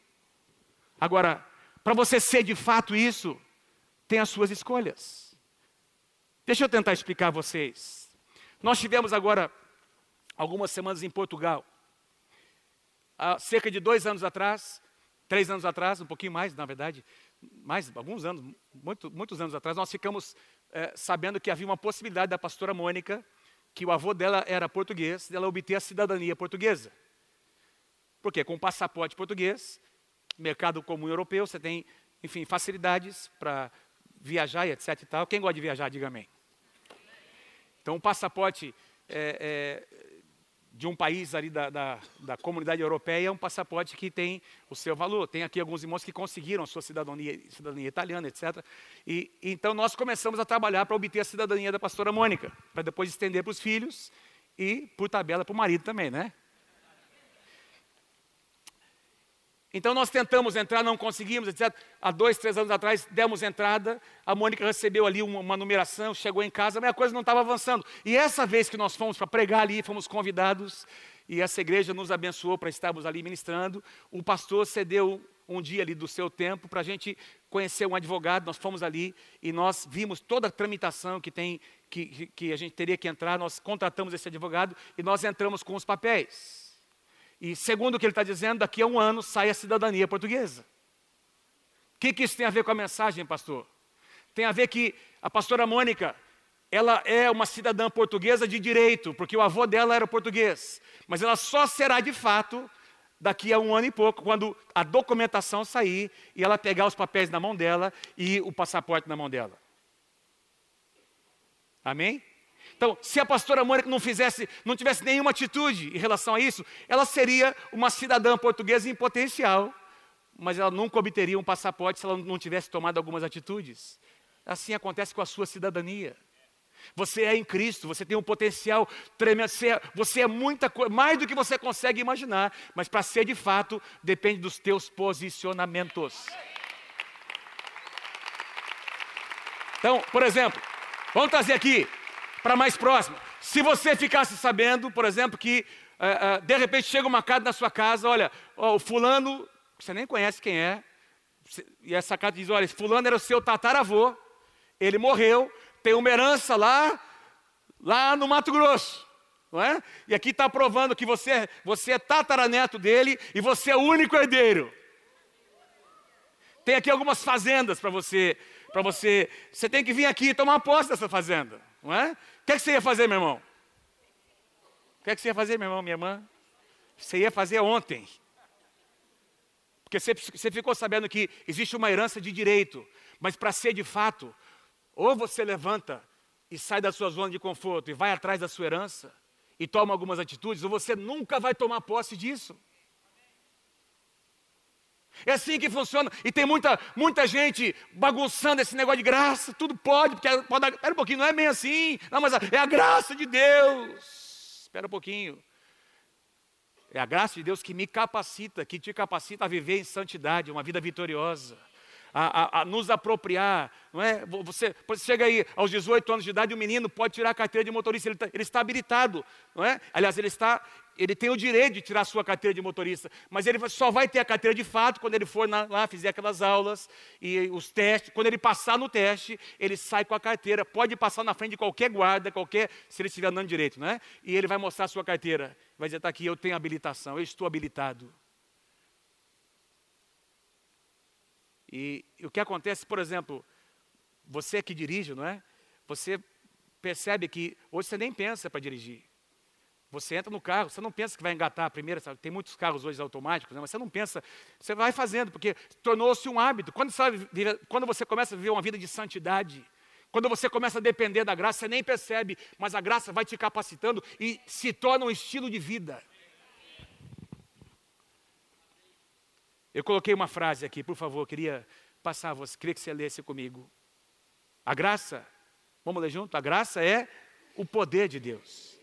Agora, para você ser de fato isso, tem as suas escolhas. Deixa eu tentar explicar a vocês. Nós tivemos agora algumas semanas em Portugal. Há cerca de dois anos atrás, três anos atrás, um pouquinho mais, na verdade, mais alguns anos, muito, muitos anos atrás, nós ficamos é, sabendo que havia uma possibilidade da pastora Mônica, que o avô dela era português, dela obter a cidadania portuguesa. Porque com o passaporte português, mercado comum europeu, você tem, enfim, facilidades para viajar e etc e tal. Quem gosta de viajar, diga amém. Então, o passaporte é, é, de um país ali da, da, da, comunidade europeia é um passaporte que tem o seu valor. Tem aqui alguns irmãos que conseguiram a sua cidadania, cidadania italiana, etc. E então nós começamos a trabalhar para obter a cidadania da pastora Mônica, para depois estender para os filhos e, por tabela, para o marido também, né? Então nós tentamos entrar, não conseguimos, etc. Há dois, três anos atrás demos entrada, a Mônica recebeu ali uma, uma numeração, chegou em casa, mas a coisa não estava avançando. E essa vez que nós fomos para pregar ali, fomos convidados, e essa igreja nos abençoou para estarmos ali ministrando, o pastor cedeu um dia ali do seu tempo para a gente conhecer um advogado, nós fomos ali e nós vimos toda a tramitação que tem, que, que a gente teria que entrar, nós contratamos esse advogado e nós entramos com os papéis. E segundo o que ele está dizendo, daqui a um ano sai a cidadania portuguesa. O que, que isso tem a ver com a mensagem, pastor? Tem a ver que a pastora Mônica, ela é uma cidadã portuguesa de direito, porque o avô dela era português. Mas ela só será de fato daqui a um ano e pouco, quando a documentação sair e ela pegar os papéis na mão dela e o passaporte na mão dela. Amém? Então, se a pastora Mônica não fizesse, não tivesse nenhuma atitude em relação a isso, ela seria uma cidadã portuguesa em potencial, mas ela nunca obteria um passaporte se ela não tivesse tomado algumas atitudes. Assim acontece com a sua cidadania. Você é em Cristo, você tem um potencial tremendo, você é, você é muita coisa, mais do que você consegue imaginar, mas para ser de fato, depende dos teus posicionamentos. Então, por exemplo, vamos trazer aqui para mais próximo. Se você ficasse sabendo, por exemplo, que uh, uh, de repente chega uma carta na sua casa, olha, o fulano, você nem conhece quem é, e essa carta diz: olha, fulano era o seu tataravô, ele morreu, tem uma herança lá, lá no Mato Grosso. Não é? E aqui está provando que você, você é tataraneto dele e você é o único herdeiro. Tem aqui algumas fazendas para você, para você. Você tem que vir aqui tomar posse dessa fazenda, não é? O que, é que você ia fazer, meu irmão? O que, é que você ia fazer, meu irmão, minha irmã? Você ia fazer ontem. Porque você, você ficou sabendo que existe uma herança de direito, mas para ser de fato, ou você levanta e sai da sua zona de conforto e vai atrás da sua herança e toma algumas atitudes, ou você nunca vai tomar posse disso. É assim que funciona. E tem muita, muita gente bagunçando esse negócio de graça. Tudo pode, porque pode. Espera um pouquinho, não é bem assim. Não, mas é a graça de Deus. Espera um pouquinho. É a graça de Deus que me capacita, que te capacita a viver em santidade, uma vida vitoriosa a, a, a, nos apropriar, não é? Você, você chega aí aos 18 anos de idade, o menino pode tirar a carteira de motorista, ele, tá, ele está habilitado, não é? Aliás, ele está, ele tem o direito de tirar a sua carteira de motorista, mas ele só vai ter a carteira de fato quando ele for na, lá, fizer aquelas aulas e os testes. Quando ele passar no teste, ele sai com a carteira. Pode passar na frente de qualquer guarda, qualquer, se ele estiver andando direito, não é? E ele vai mostrar a sua carteira. Vai dizer, está aqui, eu tenho habilitação, eu estou habilitado. E, e o que acontece, por exemplo, você que dirige, não é? Você percebe que hoje você nem pensa para dirigir. Você entra no carro, você não pensa que vai engatar a primeira, sabe? tem muitos carros hoje automáticos, né? mas você não pensa, você vai fazendo, porque tornou-se um hábito. Quando, sabe, quando você começa a viver uma vida de santidade, quando você começa a depender da graça, você nem percebe, mas a graça vai te capacitando e se torna um estilo de vida. Eu coloquei uma frase aqui, por favor, queria passar você, queria que você lesse comigo. A graça, vamos ler junto? A graça é o poder de Deus,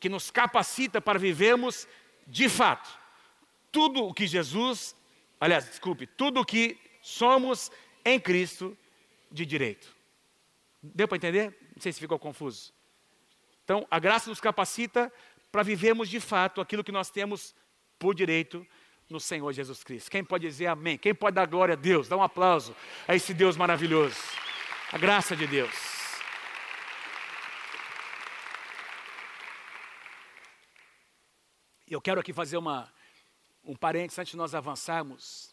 que nos capacita para vivermos de fato tudo o que Jesus, aliás, desculpe, tudo o que somos em Cristo de direito. Deu para entender? Não sei se ficou confuso. Então, a graça nos capacita para vivermos de fato aquilo que nós temos por direito no Senhor Jesus Cristo. Quem pode dizer amém? Quem pode dar glória a Deus? Dá um aplauso a esse Deus maravilhoso. A graça de Deus. Eu quero aqui fazer uma, um parênteses antes de nós avançarmos.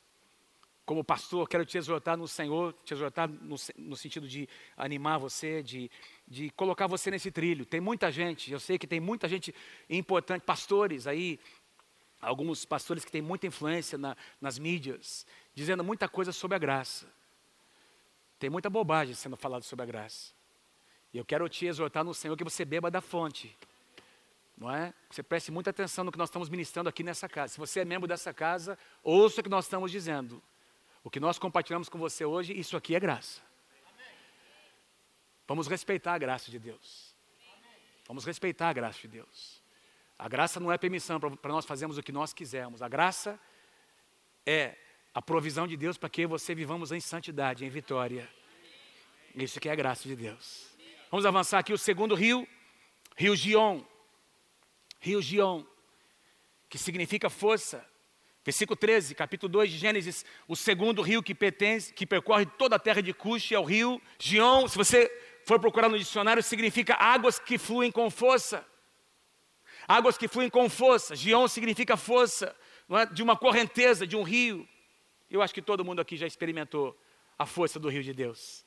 Como pastor, quero te exortar no Senhor, te exortar no, no sentido de animar você, de, de colocar você nesse trilho. Tem muita gente, eu sei que tem muita gente importante, pastores aí, alguns pastores que têm muita influência na, nas mídias, dizendo muita coisa sobre a graça. Tem muita bobagem sendo falada sobre a graça. E eu quero te exortar no Senhor que você beba da fonte. Não é? Você preste muita atenção no que nós estamos ministrando aqui nessa casa. Se você é membro dessa casa, ouça o que nós estamos dizendo. O que nós compartilhamos com você hoje, isso aqui é graça. Vamos respeitar a graça de Deus. Vamos respeitar a graça de Deus. A graça não é permissão para nós fazermos o que nós quisermos. A graça é a provisão de Deus para que você vivamos em santidade, em vitória. Isso que é a graça de Deus. Vamos avançar aqui o segundo rio, Rio Gion. Rio Gion, que significa força. Versículo 13, capítulo 2 de Gênesis, o segundo rio que pertence, que percorre toda a terra de Cush é o rio Gion. Se você for procurar no dicionário, significa águas que fluem com força. Águas que fluem com força. Gion significa força, é? de uma correnteza, de um rio. Eu acho que todo mundo aqui já experimentou a força do rio de Deus.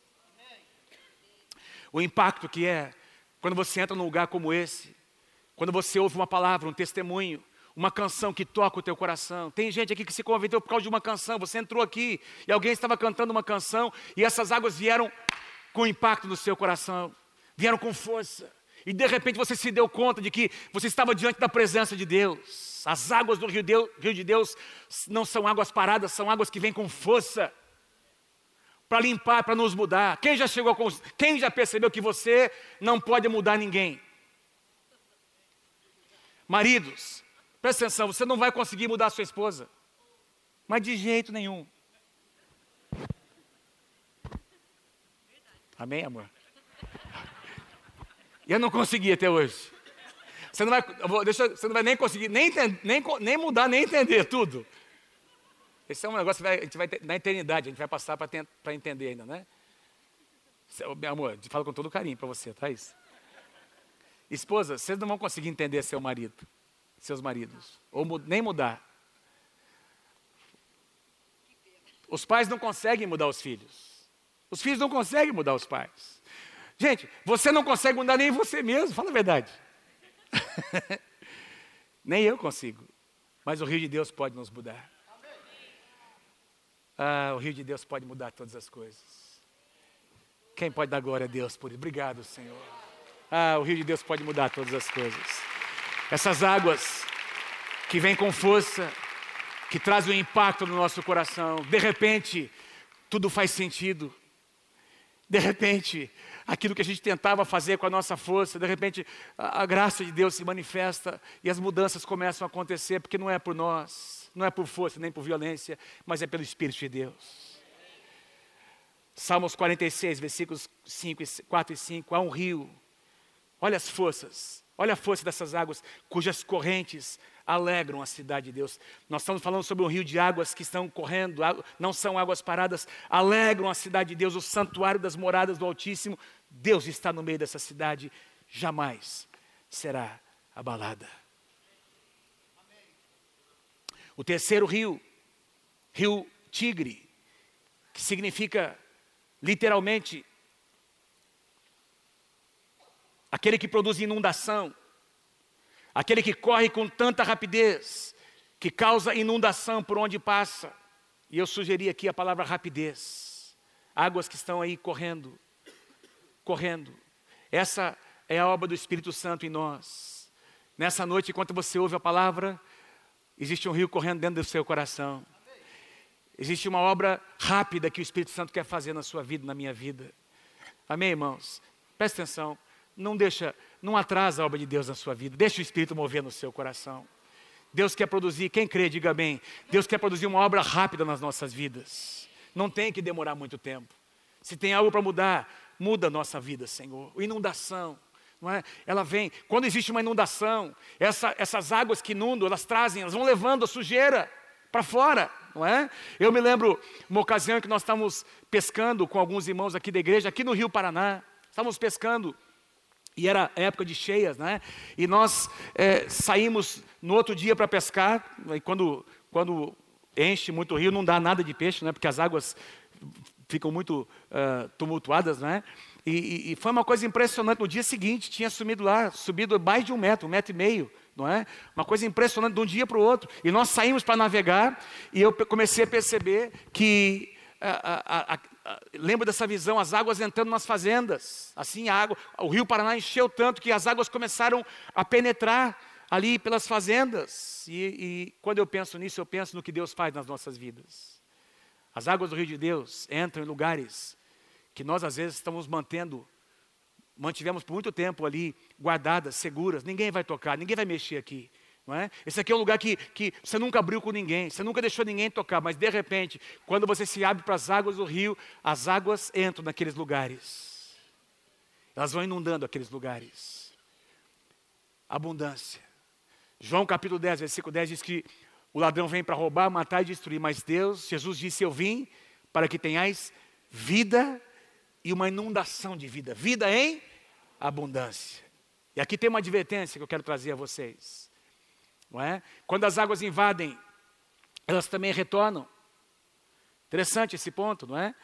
O impacto que é quando você entra num lugar como esse, quando você ouve uma palavra, um testemunho, uma canção que toca o teu coração. Tem gente aqui que se converteu por causa de uma canção. Você entrou aqui e alguém estava cantando uma canção e essas águas vieram com impacto no seu coração, vieram com força. E de repente você se deu conta de que você estava diante da presença de Deus. As águas do Rio, Rio de Deus não são águas paradas, são águas que vêm com força para limpar, para nos mudar. Quem já chegou com, quem já percebeu que você não pode mudar ninguém? Maridos, Presta atenção, você não vai conseguir mudar a sua esposa. Mas de jeito nenhum. Amém, amor? E eu não consegui até hoje. Você não vai, deixa, você não vai nem conseguir, nem, nem, nem mudar, nem entender tudo. Esse é um negócio que vai, a gente vai na eternidade, a gente vai passar para entender ainda, né? Meu amor, falo com todo carinho para você, tá isso? Esposa, vocês não vão conseguir entender seu marido seus maridos, ou nem mudar. Os pais não conseguem mudar os filhos. Os filhos não conseguem mudar os pais. Gente, você não consegue mudar nem você mesmo, fala a verdade. nem eu consigo. Mas o rio de Deus pode nos mudar. Ah, o rio de Deus pode mudar todas as coisas. Quem pode dar glória a Deus por isso? Obrigado, Senhor. Ah, o rio de Deus pode mudar todas as coisas. Essas águas que vêm com força, que trazem um impacto no nosso coração. De repente, tudo faz sentido. De repente, aquilo que a gente tentava fazer com a nossa força, de repente, a, graça de Deus se manifesta e as mudanças começam a acontecer, porque não é por nós, não é por força nem por violência, mas é pelo Espírito de Deus. Salmos 46, versículos 5, 4 e 5. Há um rio, olha as forças, Olha a força dessas águas, cujas correntes alegram a cidade de Deus. Nós estamos falando sobre um rio de águas que estão correndo, não são águas paradas, alegram a cidade de Deus, o santuário das moradas do Altíssimo. Deus está no meio dessa cidade, jamais será abalada. O terceiro rio, rio Tigre, que significa literalmente aquele que produz inundação, aquele que corre com tanta rapidez, que causa inundação por onde passa. E eu sugeri aqui a palavra rapidez. Águas que estão aí correndo, correndo. Essa é a obra do Espírito Santo em nós. Nessa noite, enquanto você ouve a palavra, existe um rio correndo dentro do seu coração. Existe uma obra rápida que o Espírito Santo quer fazer na sua vida, na minha vida. Amém, irmãos? Presta atenção não deixa, não atrasa a obra de Deus na sua vida. Deixa o Espírito mover no seu coração. Deus quer produzir, quem crê, diga bem. Deus quer produzir uma obra rápida nas nossas vidas. Não tem que demorar muito tempo. Se tem algo para mudar, muda a nossa vida, Senhor. Inundação, não é? Ela vem. Quando existe uma inundação, essa, essas águas que inundam, elas trazem, elas vão levando a sujeira para fora, não é? Eu me lembro uma ocasião que nós estávamos pescando com alguns irmãos aqui da igreja, aqui no Rio Paraná. Estávamos pescando e era época de cheias, né? E nós é, saímos no outro dia para pescar, e quando, quando enche muito o rio, não dá nada de peixe, né? Porque as águas ficam muito uh, tumultuadas, né? E, e, e, foi uma coisa impressionante. No dia seguinte, tinha sumido lá, subido mais de um metro, um metro e meio, não é? Uma coisa impressionante de um dia para o outro. E nós saímos para navegar, e eu comecei a perceber que a, a, lembro dessa visão, as águas entrando nas fazendas. Assim, a água, o rio Paraná encheu tanto que as águas começaram a penetrar ali pelas fazendas. E, e quando eu penso nisso, eu penso no que Deus faz nas nossas vidas. As águas do rio de Deus entram em lugares que nós às vezes estamos mantendo, mantivemos por muito tempo ali guardadas, seguras. Ninguém vai tocar, ninguém vai mexer aqui. Não é? Esse aqui é um lugar que, que você nunca abriu com ninguém, você nunca deixou ninguém tocar, mas de repente, quando você se abre para as águas do rio, as águas entram naqueles lugares. Elas vão inundando aqueles lugares. Abundância. João capítulo 10, versículo 10 diz que o ladrão vem para roubar, matar e destruir, mas Deus, Jesus disse: Eu vim para que tenhais vida e uma inundação de vida. Vida em abundância. E aqui tem uma advertência que eu quero trazer a vocês. Não é? Quando as águas invadem, elas também retornam. Interessante esse ponto, não é?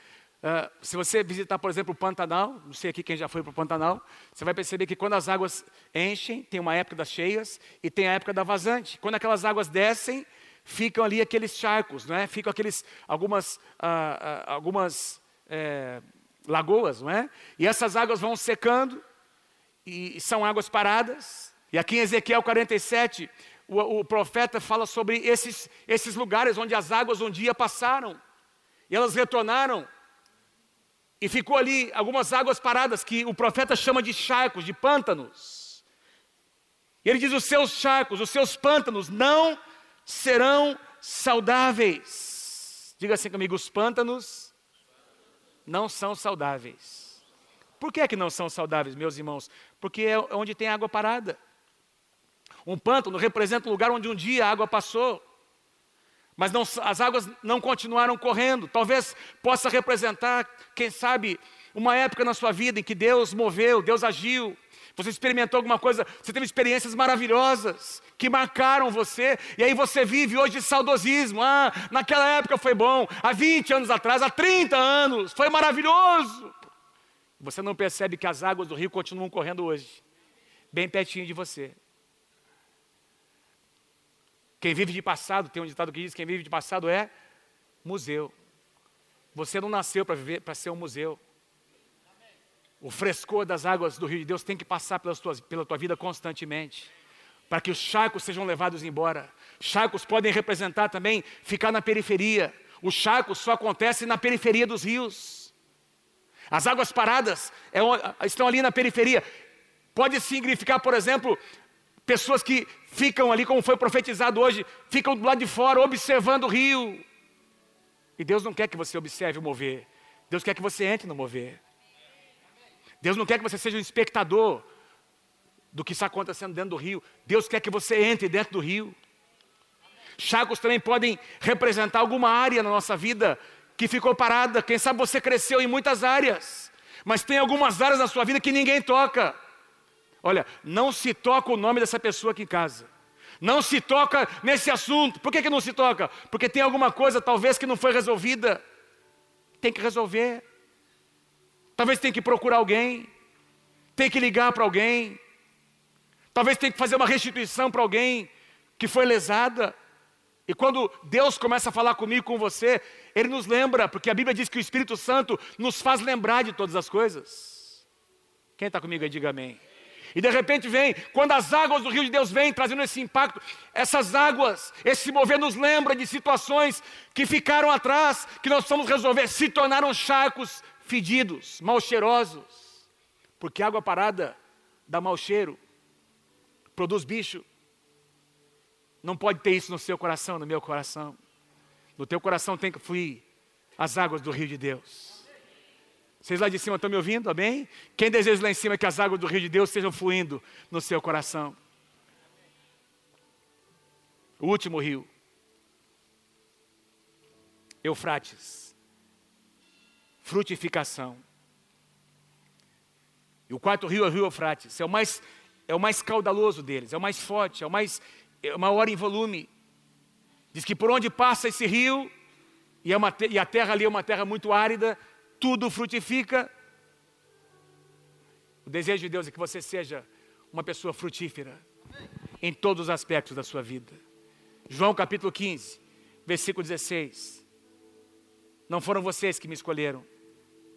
Uh, se você visitar, por exemplo, o Pantanal, não sei aqui quem já foi para o Pantanal, você vai perceber que quando as águas enchem, tem uma época das cheias e tem a época da vazante. Quando aquelas águas descem, ficam ali aqueles charcos, não é? Ficam aqueles, algumas, uh, uh, algumas é, lagoas, não é? E essas águas vão secando e são águas paradas. E aqui em Ezequiel 47, o, o profeta fala sobre esses, esses lugares onde as águas um dia passaram e elas retornaram e ficou ali algumas águas paradas que o profeta chama de charcos, de pântanos. E ele diz: os seus charcos, os seus pântanos não serão saudáveis. Diga assim comigo: os pântanos não são saudáveis. Por que, é que não são saudáveis, meus irmãos? Porque é onde tem água parada. Um pântano representa um lugar onde um dia a água passou mas não, as águas não continuaram correndo. Talvez possa representar, quem sabe, uma época na sua vida em que Deus moveu, Deus agiu, você experimentou alguma coisa, você teve experiências maravilhosas que marcaram você, e aí você vive hoje de saudosismo. Ah, naquela época foi bom, há 20 anos atrás, há 30 anos, foi maravilhoso. Você não percebe que as águas do rio continuam correndo hoje, bem pertinho de você. Quem vive de passado, tem um ditado que diz: quem vive de passado é museu. Você não nasceu para viver para ser um museu. O frescor das águas do rio de Deus tem que passar pelas tuas, pela tua vida constantemente, para que os charcos sejam levados embora. Charcos podem representar também ficar na periferia. Os charcos só acontecem na periferia dos rios. As águas paradas é, estão ali na periferia. Pode significar, por exemplo, Pessoas que ficam ali, como foi profetizado hoje, ficam do lado de fora observando o rio. E Deus não quer que você observe o mover. Deus quer que você entre no mover. Deus não quer que você seja um espectador do que está acontecendo dentro do rio. Deus quer que você entre dentro do rio. Chacos também podem representar alguma área na nossa vida que ficou parada. Quem sabe você cresceu em muitas áreas, mas tem algumas áreas na sua vida que ninguém toca. Olha, não se toca o nome dessa pessoa aqui em casa. Não se toca nesse assunto. Por que, que não se toca? Porque tem alguma coisa, talvez, que não foi resolvida. Tem que resolver. Talvez tenha que procurar alguém. Tem que ligar para alguém. Talvez tenha que fazer uma restituição para alguém que foi lesada. E quando Deus começa a falar comigo, com você, Ele nos lembra, porque a Bíblia diz que o Espírito Santo nos faz lembrar de todas as coisas. Quem está comigo aí, diga amém. E de repente vem, quando as águas do rio de Deus vêm trazendo esse impacto, essas águas, esse mover nos lembra de situações que ficaram atrás, que nós precisamos resolver, se tornaram charcos fedidos, mal cheirosos. Porque água parada dá mau cheiro, produz bicho. Não pode ter isso no seu coração, no meu coração. No teu coração tem que fluir as águas do rio de Deus. Vocês lá de cima estão me ouvindo? Amém? Quem deseja lá em cima que as águas do rio de Deus estejam fluindo no seu coração? O último rio. Eufrates. Frutificação. E o quarto rio é o rio Eufrates. É o mais, é o mais caudaloso deles, é o mais forte, é o mais é o maior em volume. Diz que por onde passa esse rio, e, é uma, e a terra ali é uma terra muito árida, tudo frutifica. O desejo de Deus é que você seja uma pessoa frutífera em todos os aspectos da sua vida. João capítulo 15, versículo 16. Não foram vocês que me escolheram,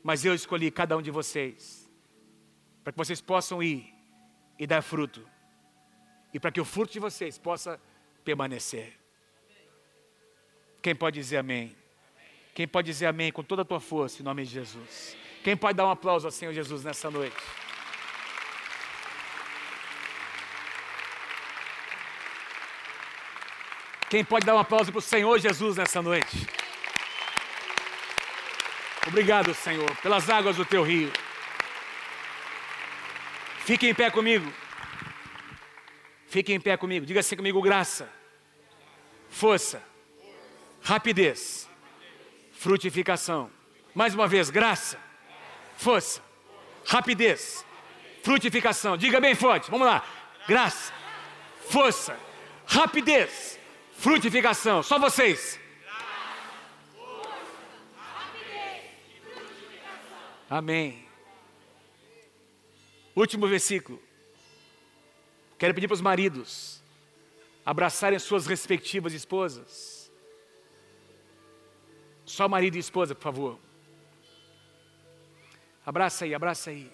mas eu escolhi cada um de vocês, para que vocês possam ir e dar fruto, e para que o fruto de vocês possa permanecer. Quem pode dizer amém? Quem pode dizer amém com toda a tua força em nome de Jesus? Quem pode dar um aplauso ao Senhor Jesus nessa noite? Quem pode dar um aplauso para o Senhor Jesus nessa noite? Obrigado, Senhor, pelas águas do teu rio. Fique em pé comigo. Fique em pé comigo. Diga assim comigo: graça, força, rapidez, frutificação. Mais uma vez, graça, força, rapidez, frutificação. Diga bem forte. Vamos lá. Graça, força, rapidez, frutificação. Só vocês. Amém. Último versículo. Quero pedir para os maridos abraçarem suas respectivas esposas. Só marido e esposa, por favor. Abraça aí, abraça aí.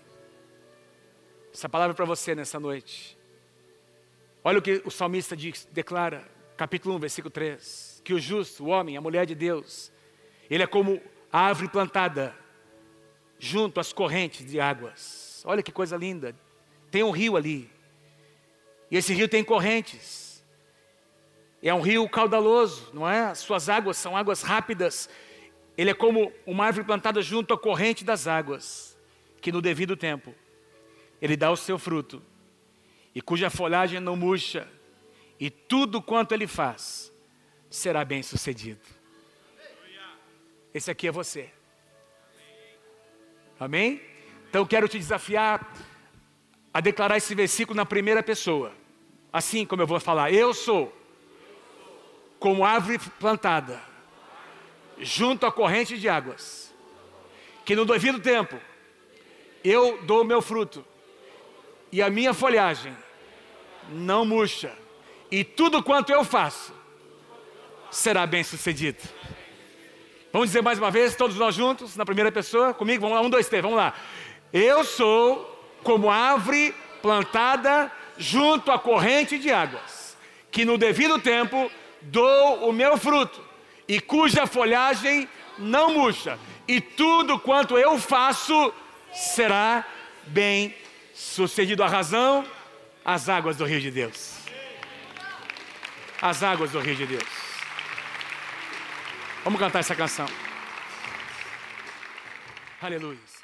Essa palavra é para você nessa noite. Olha o que o salmista diz, declara, capítulo 1, versículo 3: que o justo, o homem, a mulher de Deus, ele é como a árvore plantada junto às correntes de águas. Olha que coisa linda. Tem um rio ali. E esse rio tem correntes. É um rio caudaloso, não é? Suas águas são águas rápidas. Ele é como uma árvore plantada junto à corrente das águas, que no devido tempo ele dá o seu fruto, e cuja folhagem não murcha, e tudo quanto ele faz será bem sucedido. Esse aqui é você. Amém? Então quero te desafiar a declarar esse versículo na primeira pessoa. Assim como eu vou falar, eu sou como árvore plantada junto à corrente de águas, que no devido tempo eu dou meu fruto e a minha folhagem não murcha, e tudo quanto eu faço será bem sucedido. Vamos dizer mais uma vez, todos nós juntos, na primeira pessoa, comigo? Vamos lá, um, dois, três, vamos lá. Eu sou como árvore plantada junto à corrente de águas, que no devido tempo dou o meu fruto, e cuja folhagem não murcha, e tudo quanto eu faço será bem sucedido. A razão, as águas do rio de Deus. As águas do rio de Deus. Vamos cantar essa canção. Aleluia.